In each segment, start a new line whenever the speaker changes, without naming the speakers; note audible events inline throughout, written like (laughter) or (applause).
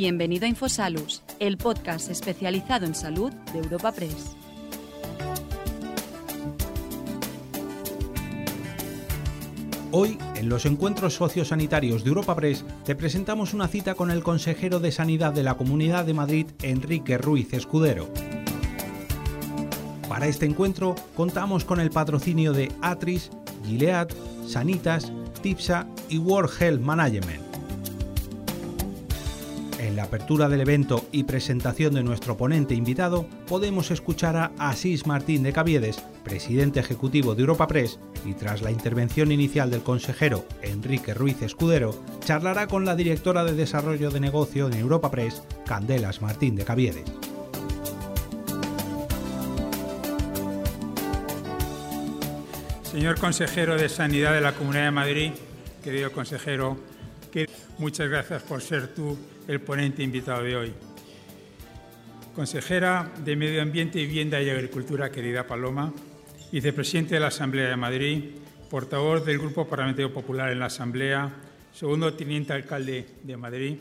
Bienvenido a Infosalus, el podcast especializado en salud de Europa Press.
Hoy, en los encuentros sociosanitarios de Europa Press, te presentamos una cita con el consejero de Sanidad de la Comunidad de Madrid, Enrique Ruiz Escudero. Para este encuentro contamos con el patrocinio de Atris, Gilead, Sanitas, Tipsa y World Health Management. La apertura del evento y presentación de nuestro ponente invitado, podemos escuchar a Asís Martín de Caviedes, presidente ejecutivo de Europa Press, y tras la intervención inicial del consejero Enrique Ruiz Escudero, charlará con la directora de Desarrollo de Negocio en Europa Press, Candelas Martín de Caviedes.
Señor consejero de Sanidad de la Comunidad de Madrid, querido consejero, muchas gracias por ser tú el ponente invitado de hoy. Consejera de Medio Ambiente, Vivienda y Agricultura, querida Paloma, vicepresidente de la Asamblea de Madrid, portavoz del Grupo Parlamentario Popular en la Asamblea, segundo teniente alcalde de Madrid,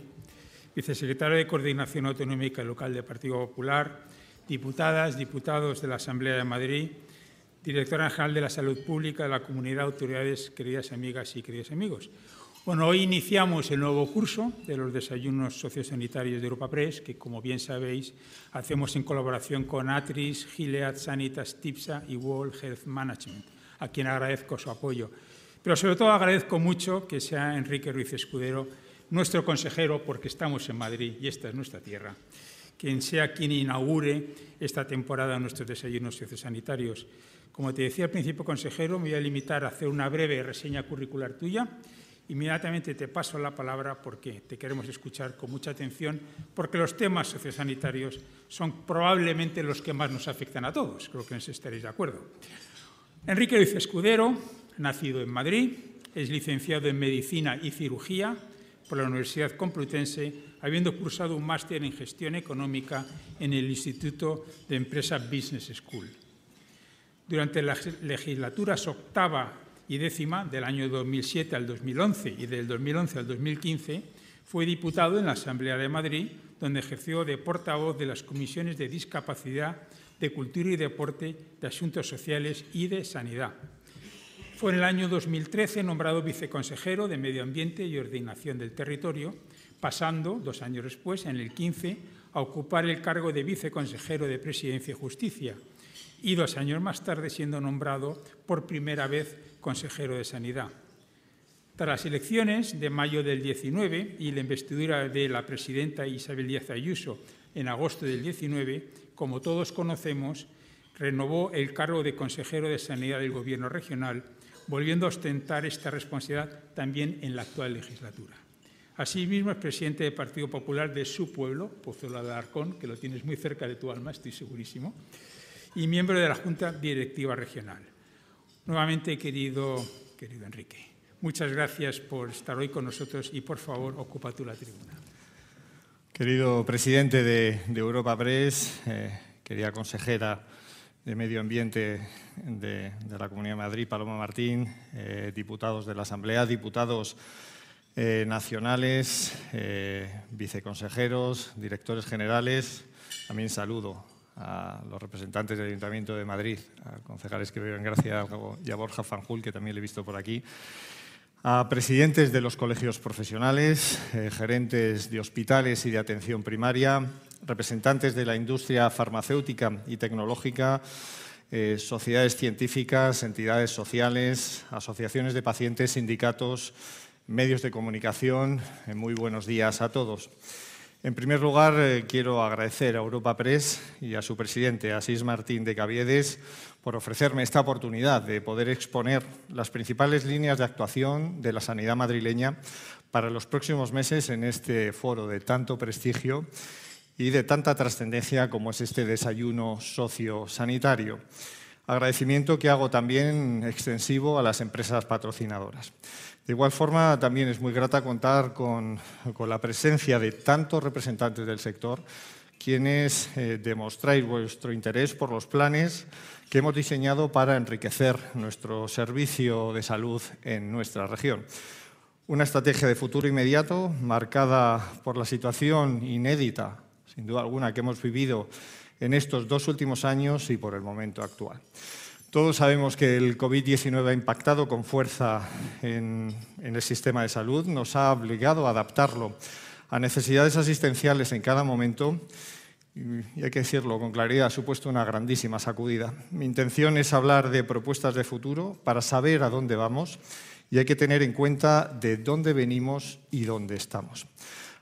vicesecretario de Coordinación Autonómica Local del Partido Popular, diputadas, diputados de la Asamblea de Madrid, directora general de la Salud Pública de la Comunidad, autoridades, queridas amigas y queridos amigos. Bueno, hoy iniciamos el nuevo curso de los desayunos sociosanitarios de Europa Press, que como bien sabéis hacemos en colaboración con Atris, Gilead, Sanitas, Tipsa y World Health Management, a quien agradezco su apoyo. Pero sobre todo agradezco mucho que sea Enrique Ruiz Escudero nuestro consejero, porque estamos en Madrid y esta es nuestra tierra quien sea quien inaugure esta temporada de nuestros desayunos sociosanitarios. Como te decía al principio, consejero, me voy a limitar a hacer una breve reseña curricular tuya. Inmediatamente te paso la palabra porque te queremos escuchar con mucha atención, porque los temas sociosanitarios son probablemente los que más nos afectan a todos. Creo que nos estaréis de acuerdo. Enrique Luis Escudero, nacido en Madrid, es licenciado en Medicina y Cirugía por la Universidad Complutense, habiendo cursado un máster en Gestión Económica en el Instituto de Empresa Business School. Durante las legislaturas octava y décima del año 2007 al 2011 y del 2011 al 2015 fue diputado en la Asamblea de Madrid, donde ejerció de portavoz de las comisiones de discapacidad, de cultura y deporte, de asuntos sociales y de sanidad. Fue en el año 2013 nombrado viceconsejero de Medio Ambiente y Ordenación del Territorio, pasando, dos años después, en el 15, a ocupar el cargo de viceconsejero de Presidencia y Justicia, y dos años más tarde siendo nombrado por primera vez consejero de Sanidad. Tras las elecciones de mayo del 19 y la investidura de la presidenta Isabel Díaz Ayuso en agosto del 19, como todos conocemos, renovó el cargo de consejero de Sanidad del Gobierno regional, volviendo a ostentar esta responsabilidad también en la actual legislatura. Asimismo, es presidente del Partido Popular de su pueblo, Pozuelo de Arcón, que lo tienes muy cerca de tu alma, estoy segurísimo, y miembro de la Junta Directiva Regional. Nuevamente, querido, querido Enrique, muchas gracias por estar hoy con nosotros y, por favor, ocupa tú la tribuna.
Querido presidente de, Europa Press, eh, querida consejera de Medio Ambiente de, la Comunidad de Madrid, Paloma Martín, eh, diputados de la Asamblea, diputados eh, nacionales, viceconsejeros, directores generales, también saludo a los representantes del Ayuntamiento de Madrid, a concejales que viven Gracia y a Borja Fanjul, que también le he visto por aquí, a presidentes de los colegios profesionales, eh, gerentes de hospitales y de atención primaria, representantes de la industria farmacéutica y tecnológica, eh, sociedades científicas, entidades sociales, asociaciones de pacientes, sindicatos, medios de comunicación. Eh, muy buenos días a todos. En primer lugar, eh, quiero agradecer a Europa Press y a su presidente, Asís Martín de Caviedes, por ofrecerme esta oportunidad de poder exponer las principales líneas de actuación de la sanidad madrileña para los próximos meses en este foro de tanto prestigio y de tanta trascendencia como es este desayuno sociosanitario. Agradecimiento que hago también extensivo a las empresas patrocinadoras. De igual forma, también es muy grata contar con, la presencia de tantos representantes del sector, quienes eh, demostráis vuestro interés por los planes que hemos diseñado para enriquecer nuestro servicio de salud en nuestra región. Una estrategia de futuro inmediato marcada por la situación inédita, sin duda alguna, que hemos vivido en estos dos últimos años y por el momento actual. Todos sabemos que el COVID-19 ha impactado con fuerza en, el sistema de salud, nos ha obligado a adaptarlo a necesidades asistenciales en cada momento y hay que decirlo con claridad, ha supuesto una grandísima sacudida. Mi intención es hablar de propuestas de futuro para saber a dónde vamos y hay que tener en cuenta de dónde venimos y dónde estamos.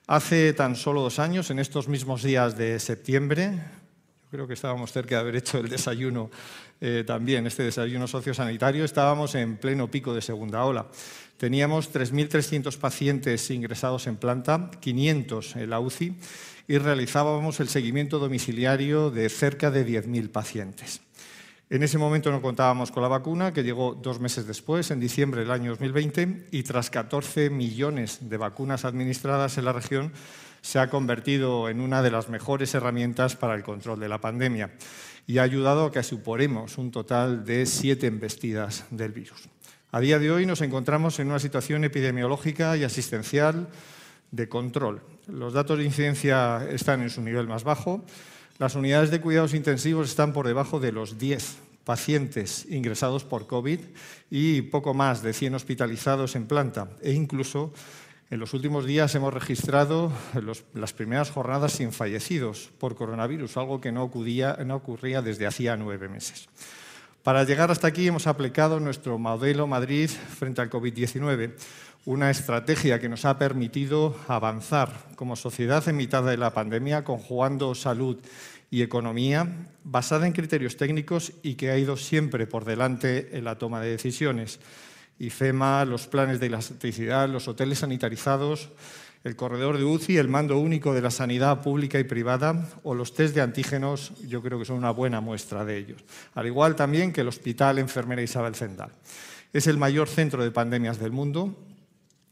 Hace tan solo dos años, en estos mismos días de septiembre, yo creo que estábamos cerca de haber hecho el desayuno eh, también, este desayuno sociosanitario, estábamos en pleno pico de segunda ola. Teníamos 3.300 pacientes ingresados en planta, 500 en la UCI y realizábamos el seguimiento domiciliario de cerca de 10.000 pacientes. En ese momento no contábamos con la vacuna, que llegó dos meses después, en diciembre del año 2020, y tras 14 millones de vacunas administradas en la región, se ha convertido en una de las mejores herramientas para el control de la pandemia y ha ayudado a que suporemos un total de siete embestidas del virus. A día de hoy nos encontramos en una situación epidemiológica y asistencial de control. Los datos de incidencia están en su nivel más bajo. Las unidades de cuidados intensivos están por debajo de los 10 pacientes ingresados por COVID y poco más de 100 hospitalizados en planta. E incluso en los últimos días hemos registrado las primeras jornadas sin fallecidos por coronavirus, algo que no ocurría, no ocurría desde hacía nueve meses. Para llegar hasta aquí hemos aplicado nuestro modelo Madrid frente al COVID-19 una estrategia que nos ha permitido avanzar como sociedad en mitad de la pandemia, conjugando salud y economía, basada en criterios técnicos y que ha ido siempre por delante en la toma de decisiones. IFEMA, los planes de elasticidad, los hoteles sanitarizados, el corredor de UCI, el mando único de la sanidad pública y privada o los test de antígenos, yo creo que son una buena muestra de ellos. Al igual también que el Hospital Enfermera Isabel Zendal. Es el mayor centro de pandemias del mundo,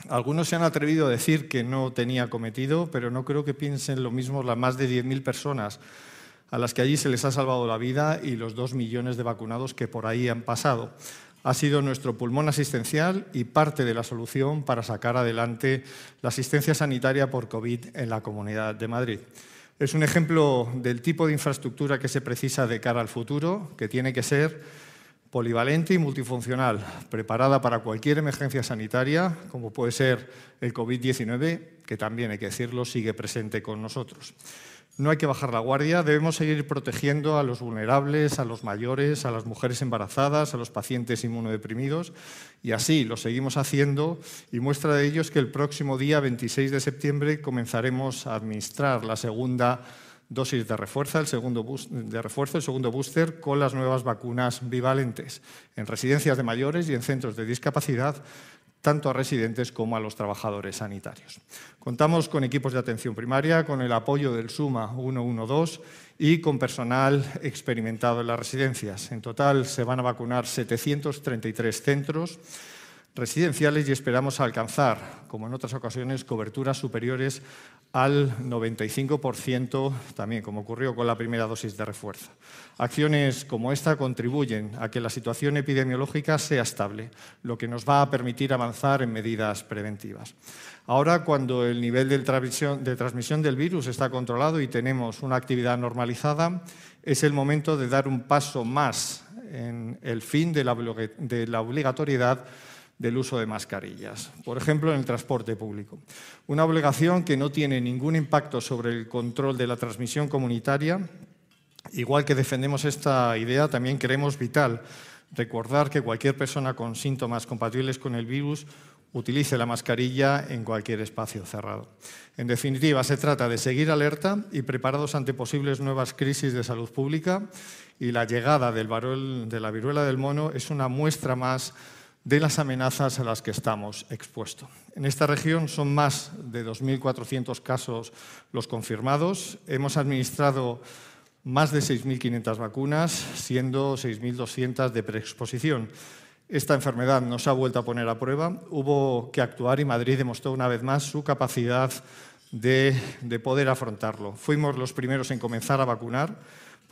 algunos se han atrevido a decir que no tenía cometido, pero no creo que piensen lo mismo las más de 10.000 personas a las que allí se les ha salvado la vida y los dos millones de vacunados que por ahí han pasado. Ha sido nuestro pulmón asistencial y parte de la solución para sacar adelante la asistencia sanitaria por COVID en la Comunidad de Madrid. Es un ejemplo del tipo de infraestructura que se precisa de cara al futuro, que tiene que ser polivalente y multifuncional, preparada para cualquier emergencia sanitaria, como puede ser el COVID-19, que también, hay que decirlo, sigue presente con nosotros. No hay que bajar la guardia, debemos seguir protegiendo a los vulnerables, a los mayores, a las mujeres embarazadas, a los pacientes inmunodeprimidos, y así lo seguimos haciendo, y muestra de ello es que el próximo día 26 de septiembre comenzaremos a administrar la segunda dosis de refuerzo, el segundo de refuerzo, el segundo booster con las nuevas vacunas bivalentes en residencias de mayores y en centros de discapacidad, tanto a residentes como a los trabajadores sanitarios. Contamos con equipos de atención primaria, con el apoyo del SUMA 112 y con personal experimentado en las residencias. En total se van a vacunar 733 centros residenciales y esperamos alcanzar, como en otras ocasiones, coberturas superiores al 95%, también como ocurrió con la primera dosis de refuerzo. Acciones como esta contribuyen a que la situación epidemiológica sea estable, lo que nos va a permitir avanzar en medidas preventivas. Ahora, cuando el nivel de transmisión, del virus está controlado y tenemos una actividad normalizada, es el momento de dar un paso más en el fin de la obligatoriedad del uso de mascarillas, por ejemplo en el transporte público. Una obligación que no tiene ningún impacto sobre el control de la transmisión comunitaria. Igual que defendemos esta idea, también creemos vital recordar que cualquier persona con síntomas compatibles con el virus utilice la mascarilla en cualquier espacio cerrado. En definitiva, se trata de seguir alerta y preparados ante posibles nuevas crisis de salud pública y la llegada del de la viruela del mono es una muestra más de las amenazas a las que estamos expuestos. En esta región son más de 2.400 casos los confirmados. Hemos administrado más de 6.500 vacunas, siendo 6.200 de preexposición. Esta enfermedad nos ha vuelto a poner a prueba. Hubo que actuar y Madrid demostró una vez más su capacidad de, de poder afrontarlo. Fuimos los primeros en comenzar a vacunar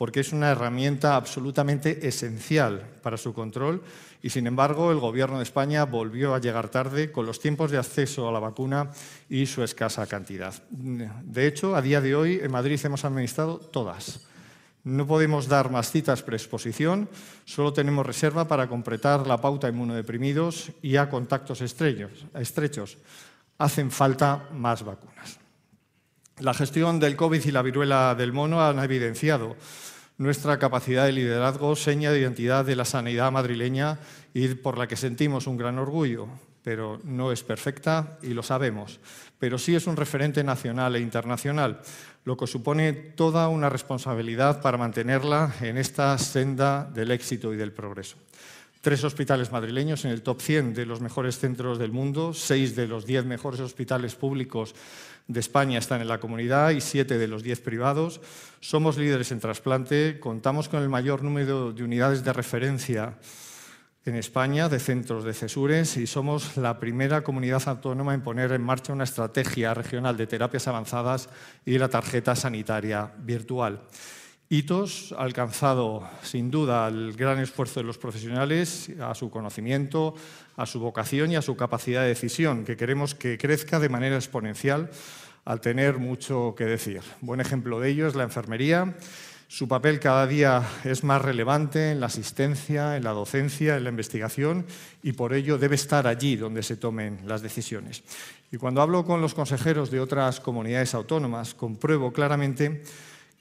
porque es una herramienta absolutamente esencial para su control y, sin embargo, el Gobierno de España volvió a llegar tarde con los tiempos de acceso a la vacuna y su escasa cantidad. De hecho, a día de hoy en Madrid hemos administrado todas. No podemos dar más citas preexposición, solo tenemos reserva para completar la pauta inmunodeprimidos y a contactos estrechos. Hacen falta más vacunas. La gestión del COVID y la viruela del mono han evidenciado nuestra capacidad de liderazgo, seña de identidad de la sanidad madrileña y por la que sentimos un gran orgullo, pero no es perfecta y lo sabemos, pero sí es un referente nacional e internacional, lo que supone toda una responsabilidad para mantenerla en esta senda del éxito y del progreso. Tres hospitales madrileños en el top 100 de los mejores centros del mundo, seis de los diez mejores hospitales públicos de España están en la comunidad y siete de los diez privados. Somos líderes en trasplante, contamos con el mayor número de unidades de referencia en España de centros de cesures y somos la primera comunidad autónoma en poner en marcha una estrategia regional de terapias avanzadas y la tarjeta sanitaria virtual. Hitos alcanzado sin duda el gran esfuerzo de los profesionales, a su conocimiento, a su vocación y a su capacidad de decisión, que queremos que crezca de manera exponencial al tener mucho que decir. Buen ejemplo de ello es la enfermería. Su papel cada día es más relevante en la asistencia, en la docencia, en la investigación y por ello debe estar allí donde se tomen las decisiones. Y cuando hablo con los consejeros de otras comunidades autónomas, compruebo claramente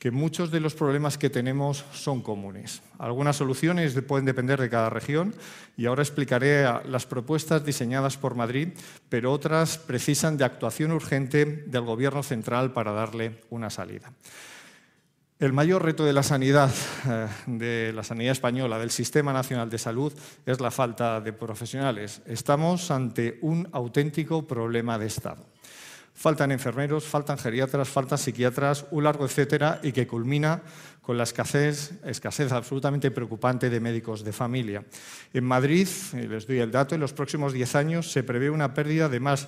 que muchos de los problemas que tenemos son comunes. Algunas soluciones pueden depender de cada región y ahora explicaré las propuestas diseñadas por Madrid, pero otras precisan de actuación urgente del Gobierno central para darle una salida. El mayor reto de la sanidad, eh, de la sanidad española, del Sistema Nacional de Salud, es la falta de profesionales. Estamos ante un auténtico problema de Estado faltan enfermeros, faltan geriatras, faltan psiquiatras, un largo etcétera, y que culmina con la escasez, escasez absolutamente preocupante de médicos de familia. En Madrid, les doy el dato, en los próximos 10 años se prevé una pérdida de más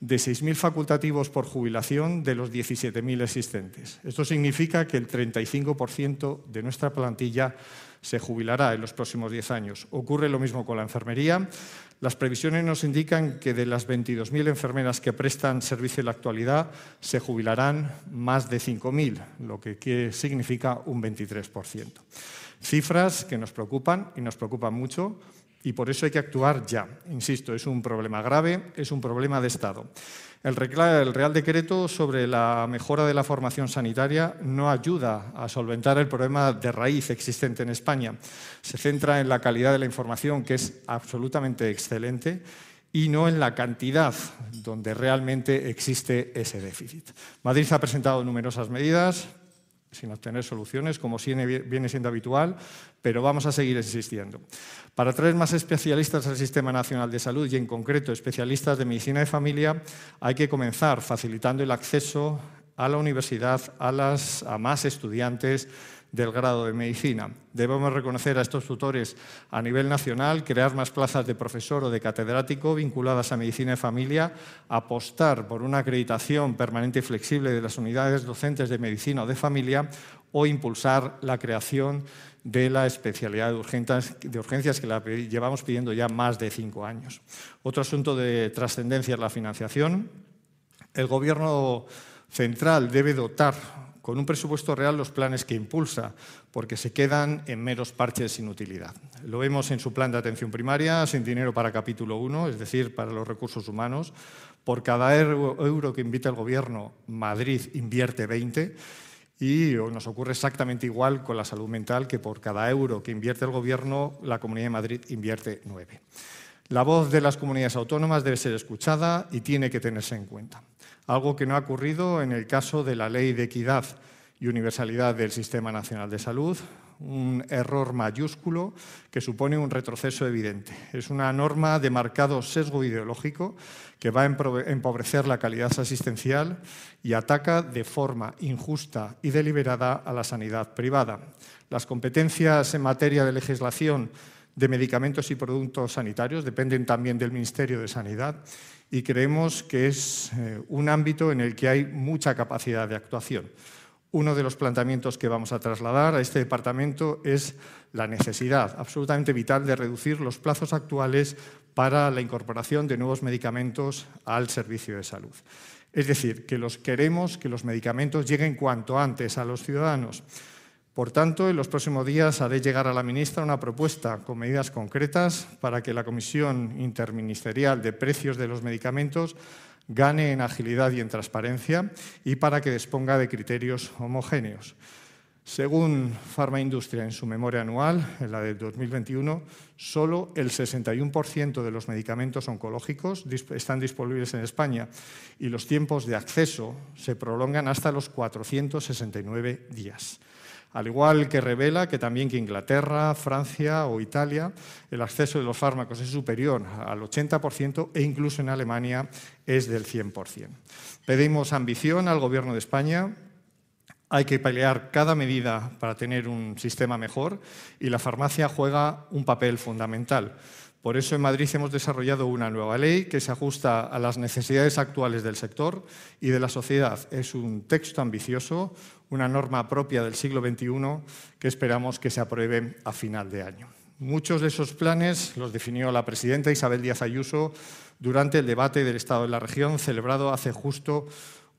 de 6.000 facultativos por jubilación de los 17.000 existentes. Esto significa que el 35% de nuestra plantilla se jubilará en los próximos 10 años. Ocurre lo mismo con la enfermería. Las previsiones nos indican que de las 22.000 enfermeras que prestan servicio en la actualidad, se jubilarán más de 5.000, lo que significa un 23%. Cifras que nos preocupan y nos preocupan mucho y por eso hay que actuar ya. Insisto, es un problema grave, es un problema de Estado. El Real Decreto sobre la mejora de la formación sanitaria no ayuda a solventar el problema de raíz existente en España. Se centra en la calidad de la información, que es absolutamente excelente, y no en la cantidad donde realmente existe ese déficit. Madrid ha presentado numerosas medidas, sin obtener soluciones, como viene siendo habitual, pero vamos a seguir insistiendo. Para traer más especialistas al Sistema Nacional de Salud y en concreto especialistas de medicina de familia, hay que comenzar facilitando el acceso a la universidad a, a más estudiantes del grado de medicina. Debemos reconocer a estos tutores a nivel nacional, crear más plazas de profesor o de catedrático vinculadas a medicina de familia, apostar por una acreditación permanente y flexible de las unidades docentes de medicina o de familia o impulsar la creación de la especialidad de urgencias que la llevamos pidiendo ya más de cinco años. Otro asunto de trascendencia es la financiación. El Gobierno central debe dotar con un presupuesto real los planes que impulsa, porque se quedan en meros parches sin utilidad. Lo vemos en su plan de atención primaria, sin dinero para capítulo 1, es decir, para los recursos humanos. Por cada euro que invita el Gobierno, Madrid invierte 20 y nos ocurre exactamente igual con la salud mental, que por cada euro que invierte el Gobierno, la Comunidad de Madrid invierte 9. La voz de las comunidades autónomas debe ser escuchada y tiene que tenerse en cuenta algo que no ha ocurrido en el caso de la Ley de Equidad y Universalidad del Sistema Nacional de Salud, un error mayúsculo que supone un retroceso evidente. Es una norma de marcado sesgo ideológico que va a empobrecer la calidad asistencial y ataca de forma injusta y deliberada a la sanidad privada. Las competencias en materia de legislación de medicamentos y productos sanitarios dependen también del Ministerio de Sanidad y creemos que es eh, un ámbito en el que hay mucha capacidad de actuación. uno de los planteamientos que vamos a trasladar a este departamento es la necesidad absolutamente vital de reducir los plazos actuales para la incorporación de nuevos medicamentos al servicio de salud. Es decir, que los queremos que los medicamentos lleguen cuanto antes a los ciudadanos. Por tanto, en los próximos días haré llegar a la ministra una propuesta con medidas concretas para que la Comisión Interministerial de Precios de los Medicamentos gane en agilidad y en transparencia y para que disponga de criterios homogéneos. Según Pharma Industria en su memoria anual, en la de 2021, solo el 61% de los medicamentos oncológicos están disponibles en España y los tiempos de acceso se prolongan hasta los 469 días al igual que revela que también que Inglaterra, Francia o Italia el acceso de los fármacos es superior al 80% e incluso en Alemania es del 100%. Pedimos ambición al Gobierno de España. Hay que pelear cada medida para tener un sistema mejor y la farmacia juega un papel fundamental. Por eso en Madrid hemos desarrollado una nueva ley que se ajusta a las necesidades actuales del sector y de la sociedad. Es un texto ambicioso, una norma propia del siglo XXI que esperamos que se apruebe a final de año. Muchos de esos planes los definió la presidenta Isabel Díaz Ayuso durante el debate del Estado de la región celebrado hace justo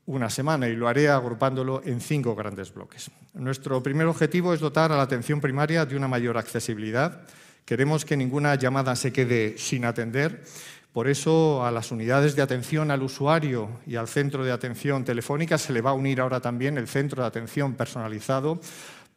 una semana y lo haré agrupándolo en cinco grandes bloques. Nuestro primer objetivo es dotar a la atención primaria de una mayor accesibilidad Queremos que ninguna llamada se quede sin atender. Por eso a las unidades de atención al usuario y al centro de atención telefónica se le va a unir ahora también el centro de atención personalizado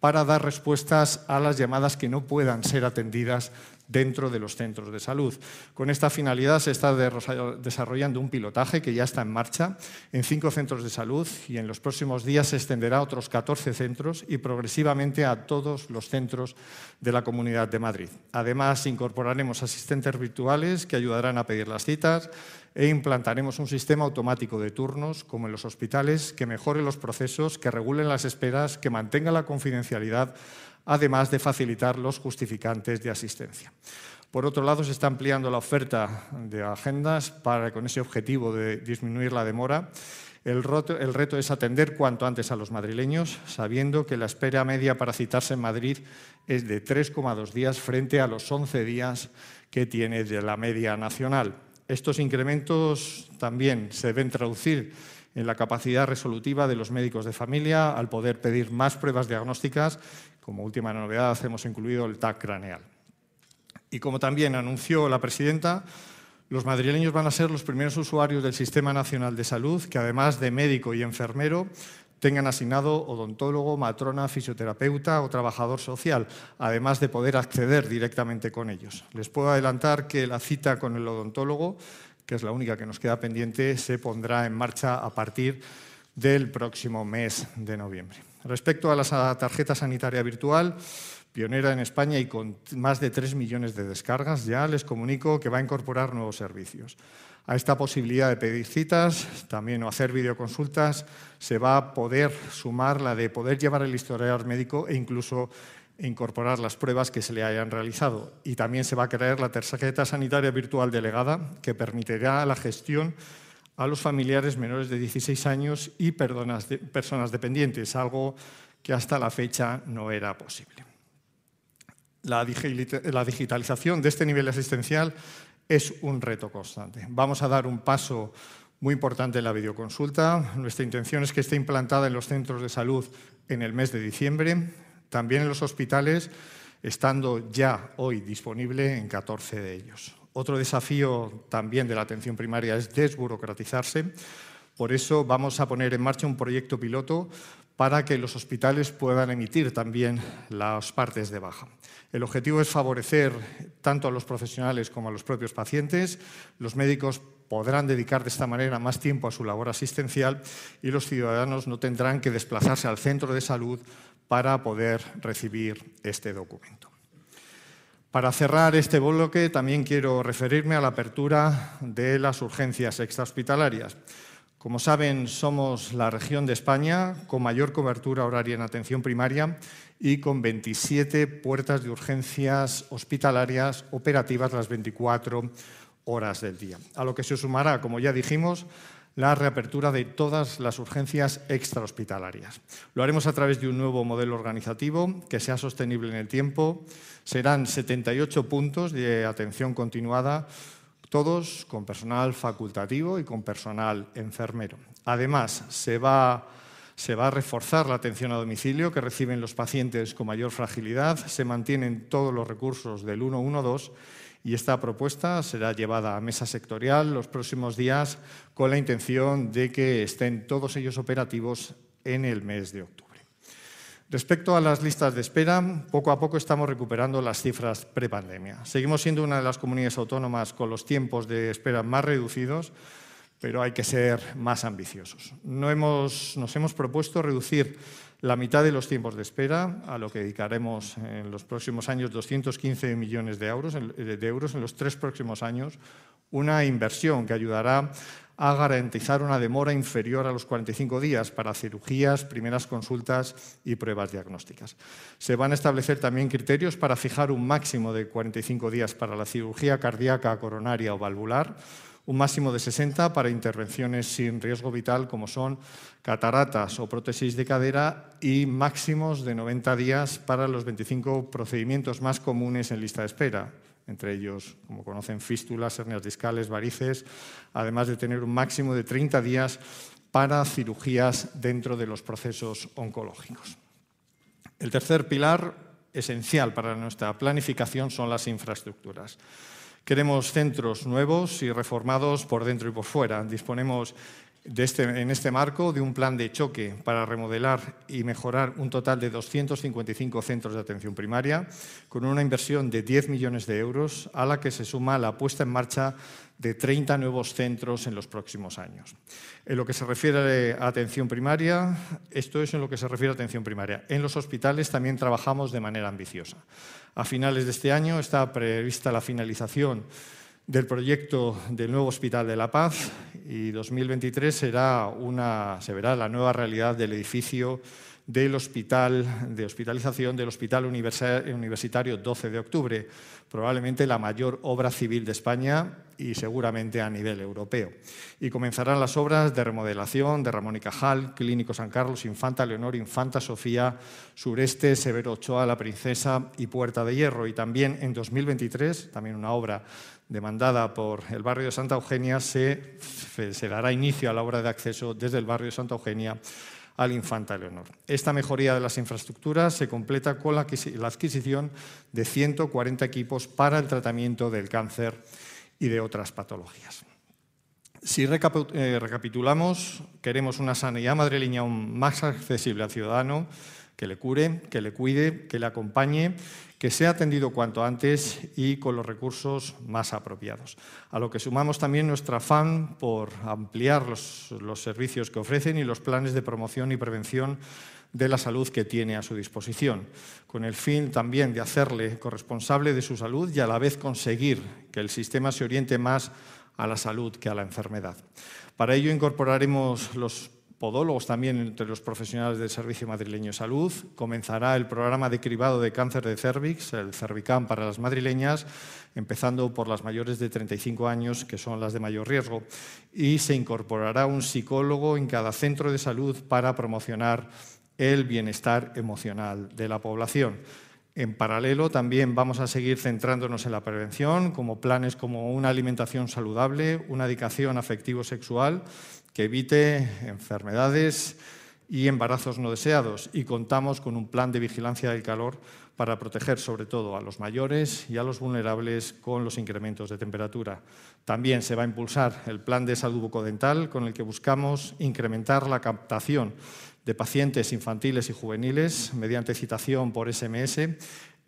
para dar respuestas a las llamadas que no puedan ser atendidas dentro de los centros de salud. Con esta finalidad se está desarrollando un pilotaje que ya está en marcha en cinco centros de salud y en los próximos días se extenderá a otros 14 centros y progresivamente a todos los centros de la Comunidad de Madrid. Además, incorporaremos asistentes virtuales que ayudarán a pedir las citas e implantaremos un sistema automático de turnos, como en los hospitales, que mejore los procesos, que regulen las esperas, que mantenga la confidencialidad además de facilitar los justificantes de asistencia. Por otro lado, se está ampliando la oferta de agendas para, con ese objetivo de disminuir la demora. El, reto es atender cuanto antes a los madrileños, sabiendo que la espera media para citarse en Madrid es de 3,2 días frente a los 11 días que tiene de la media nacional. Estos incrementos también se deben traducir en la capacidad resolutiva de los médicos de familia al poder pedir más pruebas diagnósticas como última novedad hemos incluido el TAC craneal. Y como también anunció la presidenta, los madrileños van a ser los primeros usuarios del Sistema Nacional de Salud que además de médico y enfermero tengan asignado odontólogo, matrona, fisioterapeuta o trabajador social, además de poder acceder directamente con ellos. Les puedo adelantar que la cita con el odontólogo, que es la única que nos queda pendiente, se pondrá en marcha a partir del próximo mes de noviembre. Respecto a la tarjeta sanitaria virtual, pionera en España y con más de 3 millones de descargas, ya les comunico que va a incorporar nuevos servicios. A esta posibilidad de pedir citas, también o hacer videoconsultas, se va a poder sumar la de poder llevar el historial médico e incluso incorporar las pruebas que se le hayan realizado. Y también se va a crear la tarjeta sanitaria virtual delegada, que permitirá la gestión a los familiares menores de 16 años y personas dependientes, algo que hasta la fecha no era posible. La digitalización de este nivel asistencial es un reto constante. Vamos a dar un paso muy importante en la videoconsulta. Nuestra intención es que esté implantada en los centros de salud en el mes de diciembre, también en los hospitales, estando ya hoy disponible en 14 de ellos. Otro desafío también de la atención primaria es desburocratizarse. Por eso vamos a poner en marcha un proyecto piloto para que los hospitales puedan emitir también las partes de baja. El objetivo es favorecer tanto a los profesionales como a los propios pacientes. Los médicos podrán dedicar de esta manera más tiempo a su labor asistencial y los ciudadanos no tendrán que desplazarse al centro de salud para poder recibir este documento. Para cerrar este bloque, también quiero referirme a la apertura de las urgencias extrahospitalarias. Como saben, somos la región de España con mayor cobertura horaria en atención primaria y con 27 puertas de urgencias hospitalarias operativas las 24 horas del día. A lo que se sumará, como ya dijimos, la reapertura de todas las urgencias extrahospitalarias. Lo haremos a través de un nuevo modelo organizativo que sea sostenible en el tiempo. Serán 78 puntos de atención continuada, todos con personal facultativo y con personal enfermero. Además, se va se va a reforzar la atención a domicilio que reciben los pacientes con mayor fragilidad, se mantienen todos los recursos del 112 y esta propuesta será llevada a mesa sectorial los próximos días con la intención de que estén todos ellos operativos en el mes de octubre. Respecto a las listas de espera, poco a poco estamos recuperando las cifras prepandemia. Seguimos siendo una de las comunidades autónomas con los tiempos de espera más reducidos, pero hay que ser más ambiciosos. nos hemos propuesto reducir la mitad de los tiempos de espera, a lo que dedicaremos en los próximos años 215 millones de euros, de euros en los tres próximos años, una inversión que ayudará a garantizar una demora inferior a los 45 días para cirugías, primeras consultas y pruebas diagnósticas. Se van a establecer también criterios para fijar un máximo de 45 días para la cirugía cardíaca, coronaria o valvular, un máximo de 60 para intervenciones sin riesgo vital como son cataratas o prótesis de cadera y máximos de 90 días para los 25 procedimientos más comunes en lista de espera, entre ellos, como conocen, fístulas, hernias discales, varices, además de tener un máximo de 30 días para cirugías dentro de los procesos oncológicos. El tercer pilar esencial para nuestra planificación son las infraestructuras. Queremos centros nuevos y reformados por dentro y por fuera. Disponemos este, en este marco de un plan de choque para remodelar y mejorar un total de 255 centros de atención primaria, con una inversión de 10 millones de euros, a la que se suma la puesta en marcha de 30 nuevos centros en los próximos años. En lo que se refiere a atención primaria, esto es en lo que se refiere a atención primaria. En los hospitales también trabajamos de manera ambiciosa. A finales de este año está prevista la finalización del proyecto del nuevo Hospital de la Paz y 2023 será una, se verá la nueva realidad del edificio del hospital de hospitalización del Hospital Universitario 12 de octubre, probablemente la mayor obra civil de España y seguramente a nivel europeo. Y comenzarán las obras de remodelación de Ramón y Cajal, Clínico San Carlos, Infanta Leonor, Infanta Sofía, Sureste, Severo Ochoa, La Princesa y Puerta de Hierro. Y también en 2023, también una obra demandada por el barrio de Santa Eugenia, se, se dará inicio a la obra de acceso desde el barrio de Santa Eugenia al Infanta Leonor. Esta mejoría de las infraestructuras se completa con la adquisición de 140 equipos para el tratamiento del cáncer y de otras patologías. Si eh, recapitulamos, queremos una sanidad madrileña más accesible al ciudadano, que le cure, que le cuide, que le acompañe que sea atendido cuanto antes y con los recursos más apropiados. A lo que sumamos también nuestro afán por ampliar los, servicios que ofrecen y los planes de promoción y prevención de la salud que tiene a su disposición, con el fin también de hacerle corresponsable de su salud y a la vez conseguir que el sistema se oriente más a la salud que a la enfermedad. Para ello incorporaremos los podólogos también entre los profesionales del Servicio Madrileño de Salud. Comenzará el programa de cribado de cáncer de cervix, el Cervicam para las madrileñas, empezando por las mayores de 35 años, que son las de mayor riesgo. Y se incorporará un psicólogo en cada centro de salud para promocionar el bienestar emocional de la población. En paralelo, también vamos a seguir centrándonos en la prevención, como planes como una alimentación saludable, una dedicación afectivo-sexual que evite enfermedades y embarazos no deseados y contamos con un plan de vigilancia del calor para proteger sobre todo a los mayores y a los vulnerables con los incrementos de temperatura. También se va a impulsar el plan de salud bucodental con el que buscamos incrementar la captación de pacientes infantiles y juveniles mediante citación por SMS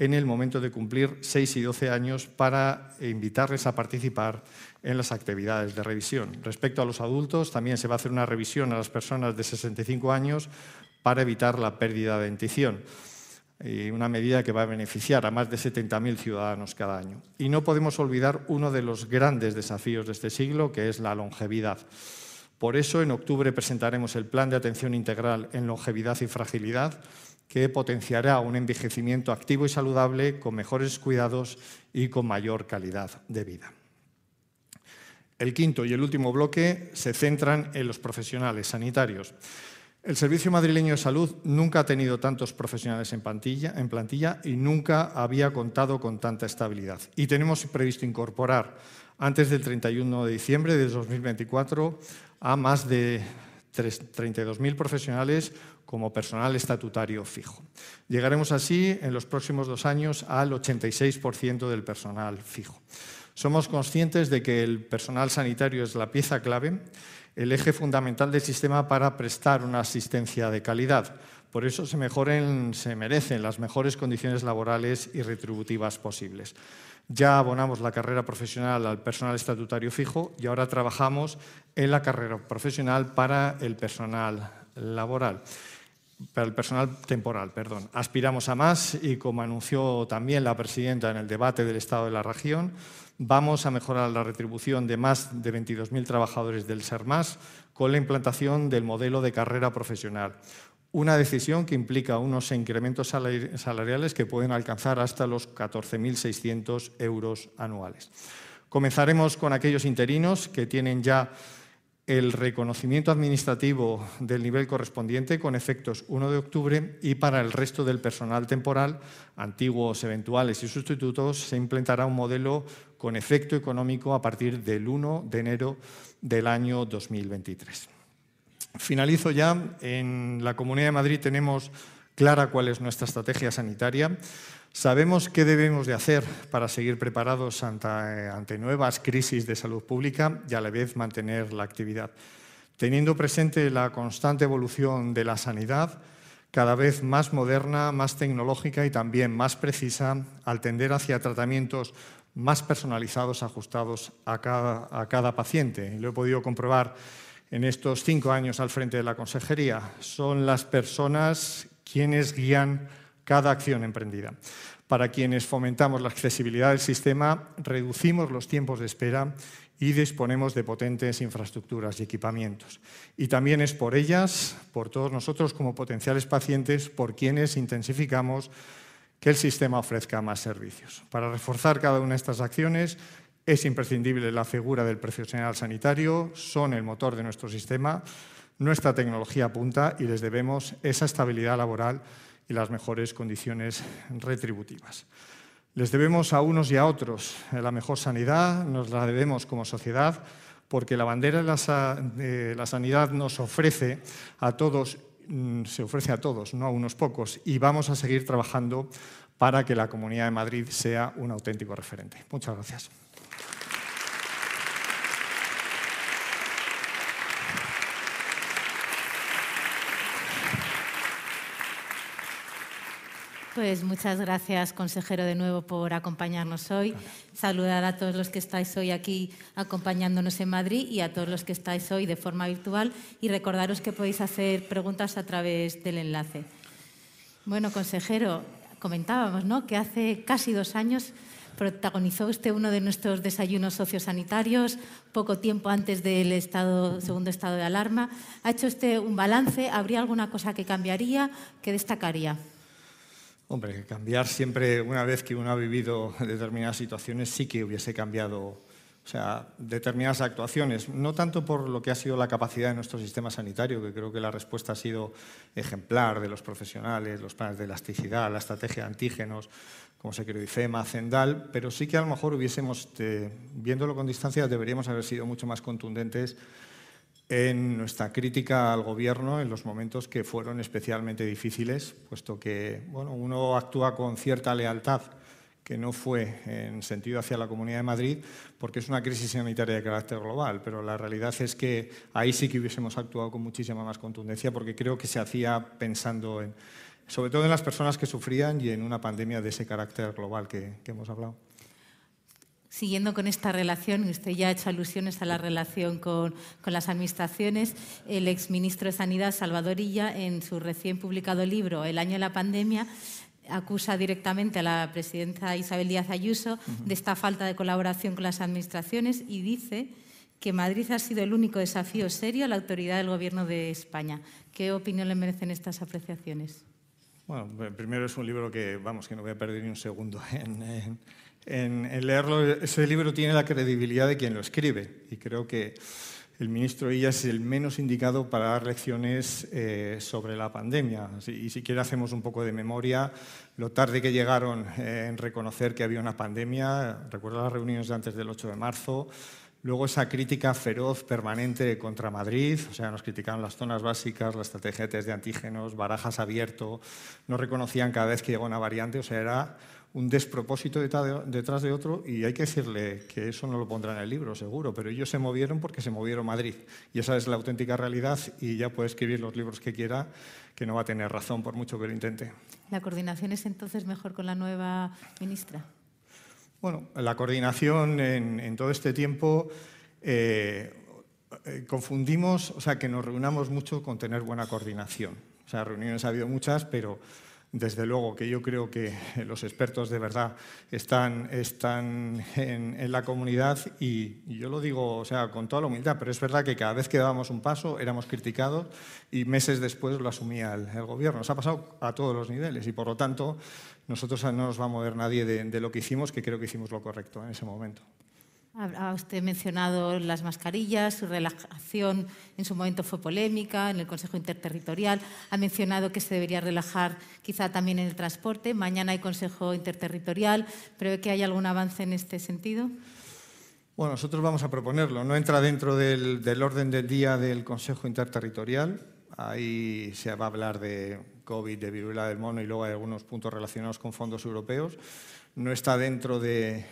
en el momento de cumplir 6 y 12 años para invitarles a participar en las actividades de revisión. Respecto a los adultos, también se va a hacer una revisión a las personas de 65 años para evitar la pérdida de dentición. Y una medida que va a beneficiar a más de 70.000 ciudadanos cada año. Y no podemos olvidar uno de los grandes desafíos de este siglo, que es la longevidad. Por eso, en octubre presentaremos el Plan de Atención Integral en Longevidad y Fragilidad, que potenciará un envejecimiento activo y saludable con mejores cuidados y con mayor calidad de vida. El quinto y el último bloque se centran en los profesionales sanitarios. El Servicio Madrileño de Salud nunca ha tenido tantos profesionales en plantilla, y nunca había contado con tanta estabilidad. Y tenemos previsto incorporar antes del 31 de diciembre de 2024 a más de 32.000 profesionales como personal estatutario fijo. Llegaremos así en los próximos dos años al 86% del personal fijo. Somos conscientes de que el personal sanitario es la pieza clave el eje fundamental del sistema para prestar una asistencia de calidad. Por eso se, merecen las mejores condiciones laborales y retributivas posibles. Ya abonamos la carrera profesional al personal estatutario fijo y ahora trabajamos en la carrera profesional para el personal laboral para el personal temporal, perdón. Aspiramos a más y como anunció también la presidenta en el debate del Estado de la región, Vamos a mejorar la retribución de más de 22.000 trabajadores del SERMAS con la implantación del modelo de carrera profesional. Una decisión que implica unos incrementos salariales que pueden alcanzar hasta los 14.600 euros anuales. Comenzaremos con aquellos interinos que tienen ya el reconocimiento administrativo del nivel correspondiente con efectos 1 de octubre y para el resto del personal temporal, antiguos, eventuales y sustitutos, se implementará un modelo con efecto económico a partir del 1 de enero del año 2023. Finalizo ya. En la Comunidad de Madrid tenemos clara cuál es nuestra estrategia sanitaria. Sabemos qué debemos de hacer para seguir preparados ante, nuevas crisis de salud pública y a la vez mantener la actividad. Teniendo presente la constante evolución de la sanidad, cada vez más moderna, más tecnológica y también más precisa, al tender hacia tratamientos más personalizados, ajustados a cada, a cada paciente. Lo he podido comprobar en estos cinco años al frente de la consejería. Son las personas quienes guían cada acción emprendida. Para quienes fomentamos la accesibilidad del sistema, reducimos los tiempos de espera y disponemos de potentes infraestructuras y equipamientos. Y también es por ellas, por todos nosotros como potenciales pacientes, por quienes intensificamos que el sistema ofrezca más servicios. Para reforzar cada una de estas acciones es imprescindible la figura del profesional sanitario, son el motor de nuestro sistema, nuestra tecnología punta y les debemos esa estabilidad laboral y las mejores condiciones retributivas. Les debemos a unos y a otros la mejor sanidad, nos la debemos como sociedad, porque la bandera de la, sanidad nos ofrece a todos, mm, se ofrece a todos, no a unos pocos, y vamos a seguir trabajando para que la Comunidad de Madrid sea un auténtico referente. Muchas gracias.
Pues muchas gracias, consejero, de nuevo por acompañarnos hoy. Saludar a todos los que estáis hoy aquí acompañándonos en Madrid y a todos los que estáis hoy de forma virtual y recordaros que podéis hacer preguntas a través del enlace. Bueno, consejero, comentábamos ¿no? que hace casi dos años protagonizó usted uno de nuestros desayunos sociosanitarios poco tiempo antes del estado, segundo estado de alarma. ¿Ha hecho usted un balance? ¿Habría alguna cosa que cambiaría, que destacaría?
Hombre, cambiar siempre, una vez que uno ha vivido determinadas situaciones, sí que hubiese cambiado o sea, determinadas actuaciones, no tanto por lo que ha sido la capacidad de nuestro sistema sanitario, que creo que la respuesta ha sido ejemplar de los profesionales, los planes de elasticidad, la estrategia de antígenos, como se creó IFEMA, CENDAL, pero sí que a lo mejor hubiésemos, eh, viéndolo con distancia, deberíamos haber sido mucho más contundentes en nuestra crítica al Gobierno en los momentos que fueron especialmente difíciles, puesto que bueno, uno actúa con cierta lealtad que no fue en sentido hacia la Comunidad de Madrid, porque es una crisis sanitaria de carácter global, pero la realidad es que ahí sí que hubiésemos actuado con muchísima más contundencia, porque creo que se hacía pensando en, sobre todo en las personas que sufrían y en una pandemia de ese carácter global que, que hemos hablado.
Siguiendo con esta relación, usted ya ha hecho alusiones a la relación con, las administraciones, el exministro de Sanidad, Salvador Illa, en su recién publicado libro El año de la pandemia, acusa directamente a la presidenta Isabel Díaz Ayuso de esta falta de colaboración con las administraciones y dice que Madrid ha sido el único desafío serio a la autoridad del Gobierno de España. ¿Qué opinión le merecen estas apreciaciones?
Bueno, primero es un libro que, vamos, que no voy a perder ni un segundo en en, leerlo. Ese libro tiene la credibilidad de quien lo escribe y creo que el ministro Illa es el menos indicado para dar lecciones eh, sobre la pandemia. Y si quiere hacemos un poco de memoria, lo tarde que llegaron eh, en reconocer que había una pandemia, recuerdo las reuniones de antes del 8 de marzo, Luego esa crítica feroz permanente contra Madrid, o sea, nos criticaban las zonas básicas, las estrategias de antígenos, barajas abierto, no reconocían cada vez que llegó una variante, o sea, era un despropósito detrás de otro y hay que decirle que eso no lo pondrá en el libro, seguro, pero ellos se movieron porque se movieron Madrid y esa es la auténtica realidad y ya puede escribir los libros que quiera, que no va a tener razón por mucho que lo intente.
¿La coordinación es entonces mejor con la nueva ministra?
Bueno, la coordinación en, todo este tiempo eh, eh, confundimos, o sea, que nos reunamos mucho con tener buena coordinación. O sea, reuniones ha habido muchas, pero desde luego que yo creo que los expertos de verdad están, están en, la comunidad y, yo lo digo o sea, con toda la humildad, pero es verdad que cada vez que dábamos un paso éramos criticados y meses después lo asumía el, el gobierno. Nos ha pasado a todos los niveles y por lo tanto nosotros no nos va a mover nadie de, lo que hicimos, que creo que hicimos lo correcto en ese momento.
Ha usted mencionado las mascarillas, su relajación en su momento fue polémica en el Consejo Interterritorial. Ha mencionado que se debería relajar quizá también en el transporte. Mañana hay Consejo Interterritorial. ¿Prevé que haya algún avance en este sentido?
Bueno, nosotros vamos a proponerlo. No entra dentro del, del orden del día del Consejo Interterritorial. Ahí se va a hablar de COVID, de viruela del mono y luego hay algunos puntos relacionados con fondos europeos. No está dentro del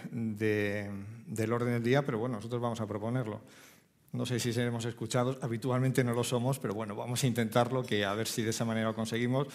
orden del día, pero bueno, nosotros vamos a proponerlo. No sé si seremos escuchados, habitualmente no lo somos, pero bueno, vamos a intentarlo, que a ver si de esa manera lo conseguimos.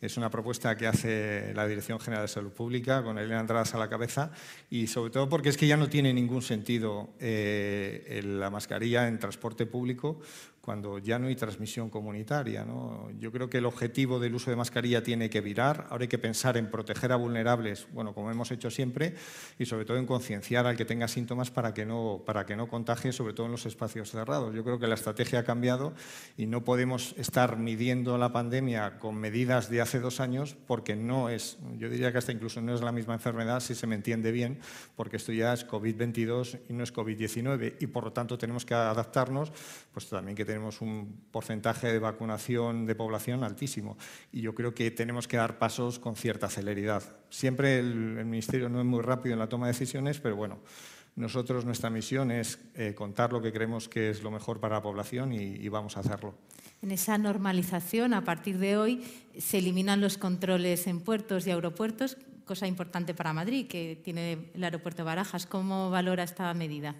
Es una propuesta que hace la Dirección General de Salud Pública, con Elena Andradas a la cabeza, y sobre todo porque es que ya no tiene ningún sentido eh, la mascarilla en transporte público cuando ya no hay transmisión comunitaria. ¿no? Yo creo que el objetivo del uso de mascarilla tiene que virar. Ahora hay que pensar en proteger a vulnerables, bueno, como hemos hecho siempre, y sobre todo en concienciar al que tenga síntomas para que, no, para que no contagie, sobre todo en los espacios cerrados. Yo creo que la estrategia ha cambiado y no podemos estar midiendo la pandemia con medidas de hace dos años porque no es, yo diría que hasta incluso no es la misma enfermedad, si se me entiende bien, porque esto ya es COVID-22 y no es COVID-19 y por lo tanto tenemos que adaptarnos, pues también que tenemos un porcentaje de vacunación de población altísimo y yo creo que tenemos que dar pasos con cierta celeridad. Siempre el, Ministerio no es muy rápido en la toma de decisiones, pero bueno, nosotros nuestra misión es eh, contar lo que creemos que es lo mejor para la población y, vamos a hacerlo.
En esa normalización, a partir de hoy, se eliminan los controles en puertos y aeropuertos, cosa importante para Madrid, que tiene el aeropuerto de Barajas. ¿Cómo valora esta medida?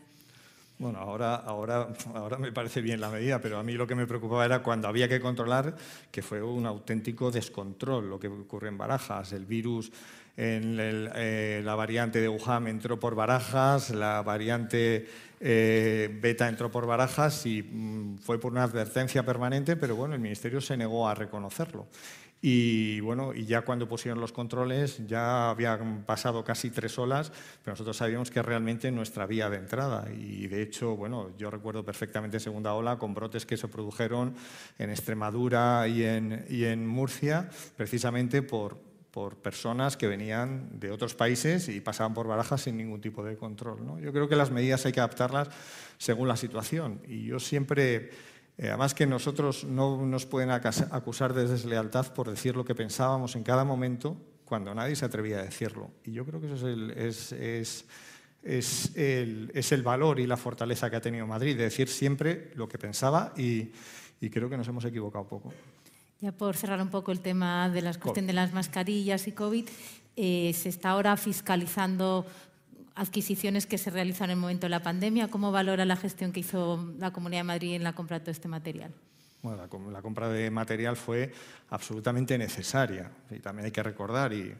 Bueno, ahora, ahora, ahora me parece bien la medida, pero a mí lo que me preocupaba era cuando había que controlar, que fue un auténtico descontrol lo que ocurre en Barajas. El virus en eh, la variante de Wuhan entró por Barajas, la variante eh, beta entró por Barajas y mm, fue por una advertencia permanente, pero bueno, el Ministerio se negó a reconocerlo. Y bueno, y ya cuando pusieron los controles ya habían pasado casi tres olas, pero nosotros sabíamos que realmente nuestra vía de entrada. Y de hecho, bueno, yo recuerdo perfectamente segunda ola con brotes que se produjeron en Extremadura y en, y en Murcia, precisamente por, por personas que venían de otros países y pasaban por barajas sin ningún tipo de control. ¿no? Yo creo que las medidas hay que adaptarlas según la situación. Y yo siempre eh, además que nosotros no nos pueden acusar de deslealtad por decir lo que pensábamos en cada momento cuando nadie se atrevía a decirlo. Y yo creo que eso es el, es, el, valor y la fortaleza que ha tenido Madrid, de decir siempre lo que pensaba y, creo que nos hemos equivocado poco.
Ya por cerrar un poco el tema de la cuestión de las mascarillas y COVID, eh, se está ahora fiscalizando adquisiciones que se realizan en el momento de la pandemia. ¿Cómo valora la gestión que hizo la Comunidad de Madrid en la compra de todo este material?
Bueno, la, compra de material fue absolutamente necesaria y también hay que recordar, y,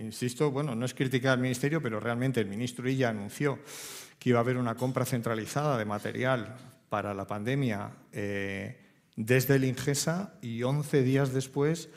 insisto, bueno, no es criticar al Ministerio, pero realmente el ministro Illa anunció que iba a haber una compra centralizada de material para la pandemia eh, desde el Ingesa y 11 días después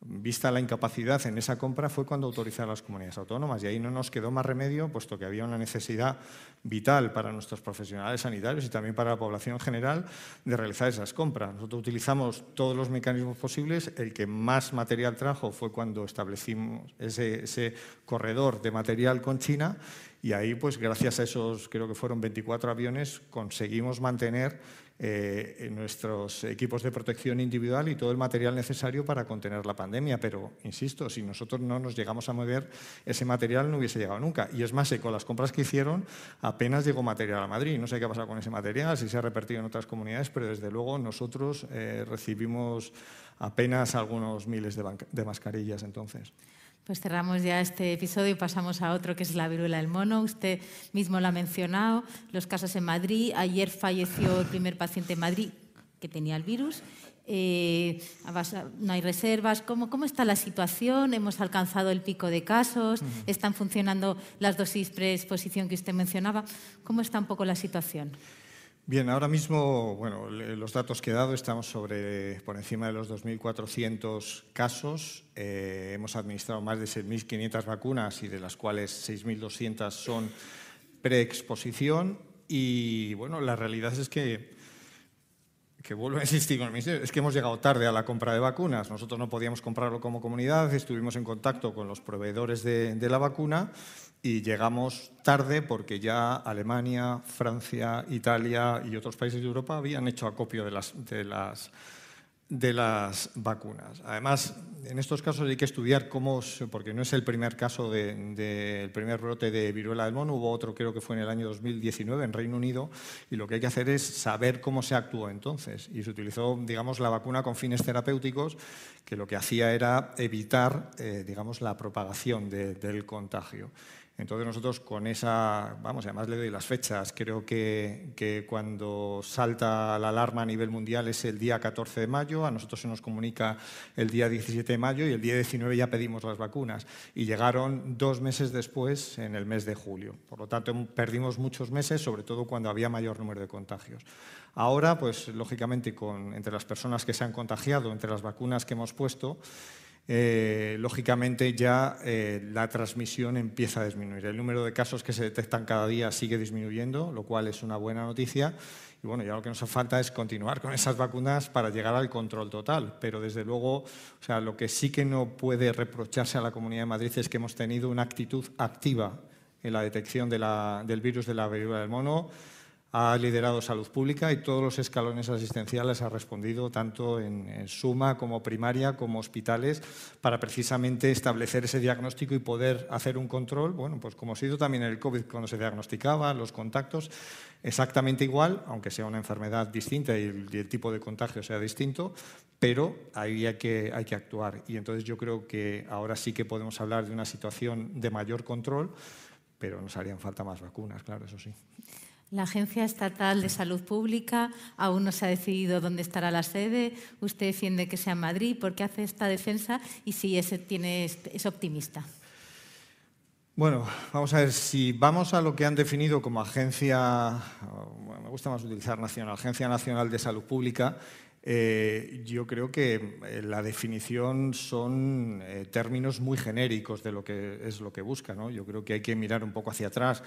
vista la incapacidad en esa compra, fue cuando autorizaron las comunidades autónomas y ahí no nos quedó más remedio, puesto que había una necesidad vital para nuestros profesionales sanitarios y también para la población en general de realizar esas compras. Nosotros utilizamos todos los mecanismos posibles. El que más material trajo fue cuando establecimos ese, ese corredor de material con China y ahí, pues gracias a esos, creo que fueron 24 aviones, conseguimos mantener eh, nuestros equipos de protección individual y todo el material necesario para contener la pandemia. Pero, insisto, si nosotros no nos llegamos a mover, ese material no hubiese llegado nunca. Y es más, con las compras que hicieron, apenas llegó material a Madrid. No sé qué ha pasado con ese material, si se ha repartido en otras comunidades, pero desde luego nosotros eh, recibimos apenas algunos miles de mascarillas entonces.
Pues cerramos ya este episodio y pasamos a otro que es la viruela del mono. Usted mismo lo ha mencionado, los casos en Madrid. Ayer falleció el primer paciente en Madrid que tenía el virus. Eh, no hay reservas. ¿Cómo, ¿Cómo, está la situación? ¿Hemos alcanzado el pico de casos? ¿Están funcionando las dosis preexposición que usted mencionaba? ¿Cómo está un poco la situación?
Bien, ahora mismo, bueno, los datos que he dado estamos sobre por encima de los 2.400 casos. Eh, hemos administrado más de 6.500 vacunas y de las cuales 6.200 son preexposición. Y bueno, la realidad es que que vuelvo a insistir con el Ministerio, es que hemos llegado tarde a la compra de vacunas. Nosotros no podíamos comprarlo como comunidad, estuvimos en contacto con los proveedores de, de la vacuna y llegamos tarde porque ya Alemania, Francia, Italia y otros países de Europa habían hecho acopio de las, de las, de las vacunas. Además, en estos casos hay que estudiar cómo, porque no es el primer caso del de, primer brote de viruela del mono, hubo otro creo que fue en el año 2019 en Reino Unido, y lo que hay que hacer es saber cómo se actuó entonces. Y se utilizó, digamos, la vacuna con fines terapéuticos, que lo que hacía era evitar, eh, digamos, la propagación del contagio. Entonces nosotros con esa, vamos, además le doy las fechas, creo que, que, cuando salta la alarma a nivel mundial es el día 14 de mayo, a nosotros se nos comunica el día 17 de mayo y el día 19 ya pedimos las vacunas y llegaron dos meses después en el mes de julio. Por lo tanto, perdimos muchos meses, sobre todo cuando había mayor número de contagios. Ahora, pues lógicamente, con, entre las personas que se han contagiado, entre las vacunas que hemos puesto, eh, lógicamente ya eh, la transmisión empieza a disminuir. El número de casos que se detectan cada día sigue disminuyendo, lo cual es una buena noticia. Y bueno, ya lo que nos falta es continuar con esas vacunas para llegar al control total. Pero desde luego, o sea, lo que sí que no puede reprocharse a la Comunidad de Madrid es que hemos tenido una actitud activa en la detección del virus de la viruela del mono ha liderado salud pública y todos los escalones asistenciales ha respondido, tanto en, suma como primaria como hospitales, para precisamente establecer ese diagnóstico y poder hacer un control, bueno, pues como ha sido también el COVID cuando se diagnosticaba, los contactos, exactamente igual, aunque sea una enfermedad distinta y el, tipo de contagio sea distinto, pero ahí hay que, hay que actuar. Y entonces yo creo que ahora sí que podemos hablar de una situación de mayor control, pero nos harían falta más vacunas, claro, eso sí.
La Agencia Estatal de Salud Pública aún no se ha decidido dónde estará la sede. Usted defiende que sea en Madrid. ¿Por qué hace esta defensa y si es, tiene, es optimista?
Bueno, vamos a ver, si vamos a lo que han definido como agencia, me gusta más utilizar nacional, Agencia Nacional de Salud Pública, eh, yo creo que eh, la definición son eh, términos muy genéricos de lo que es lo que busca. ¿no? Yo creo que hay que mirar un poco hacia atrás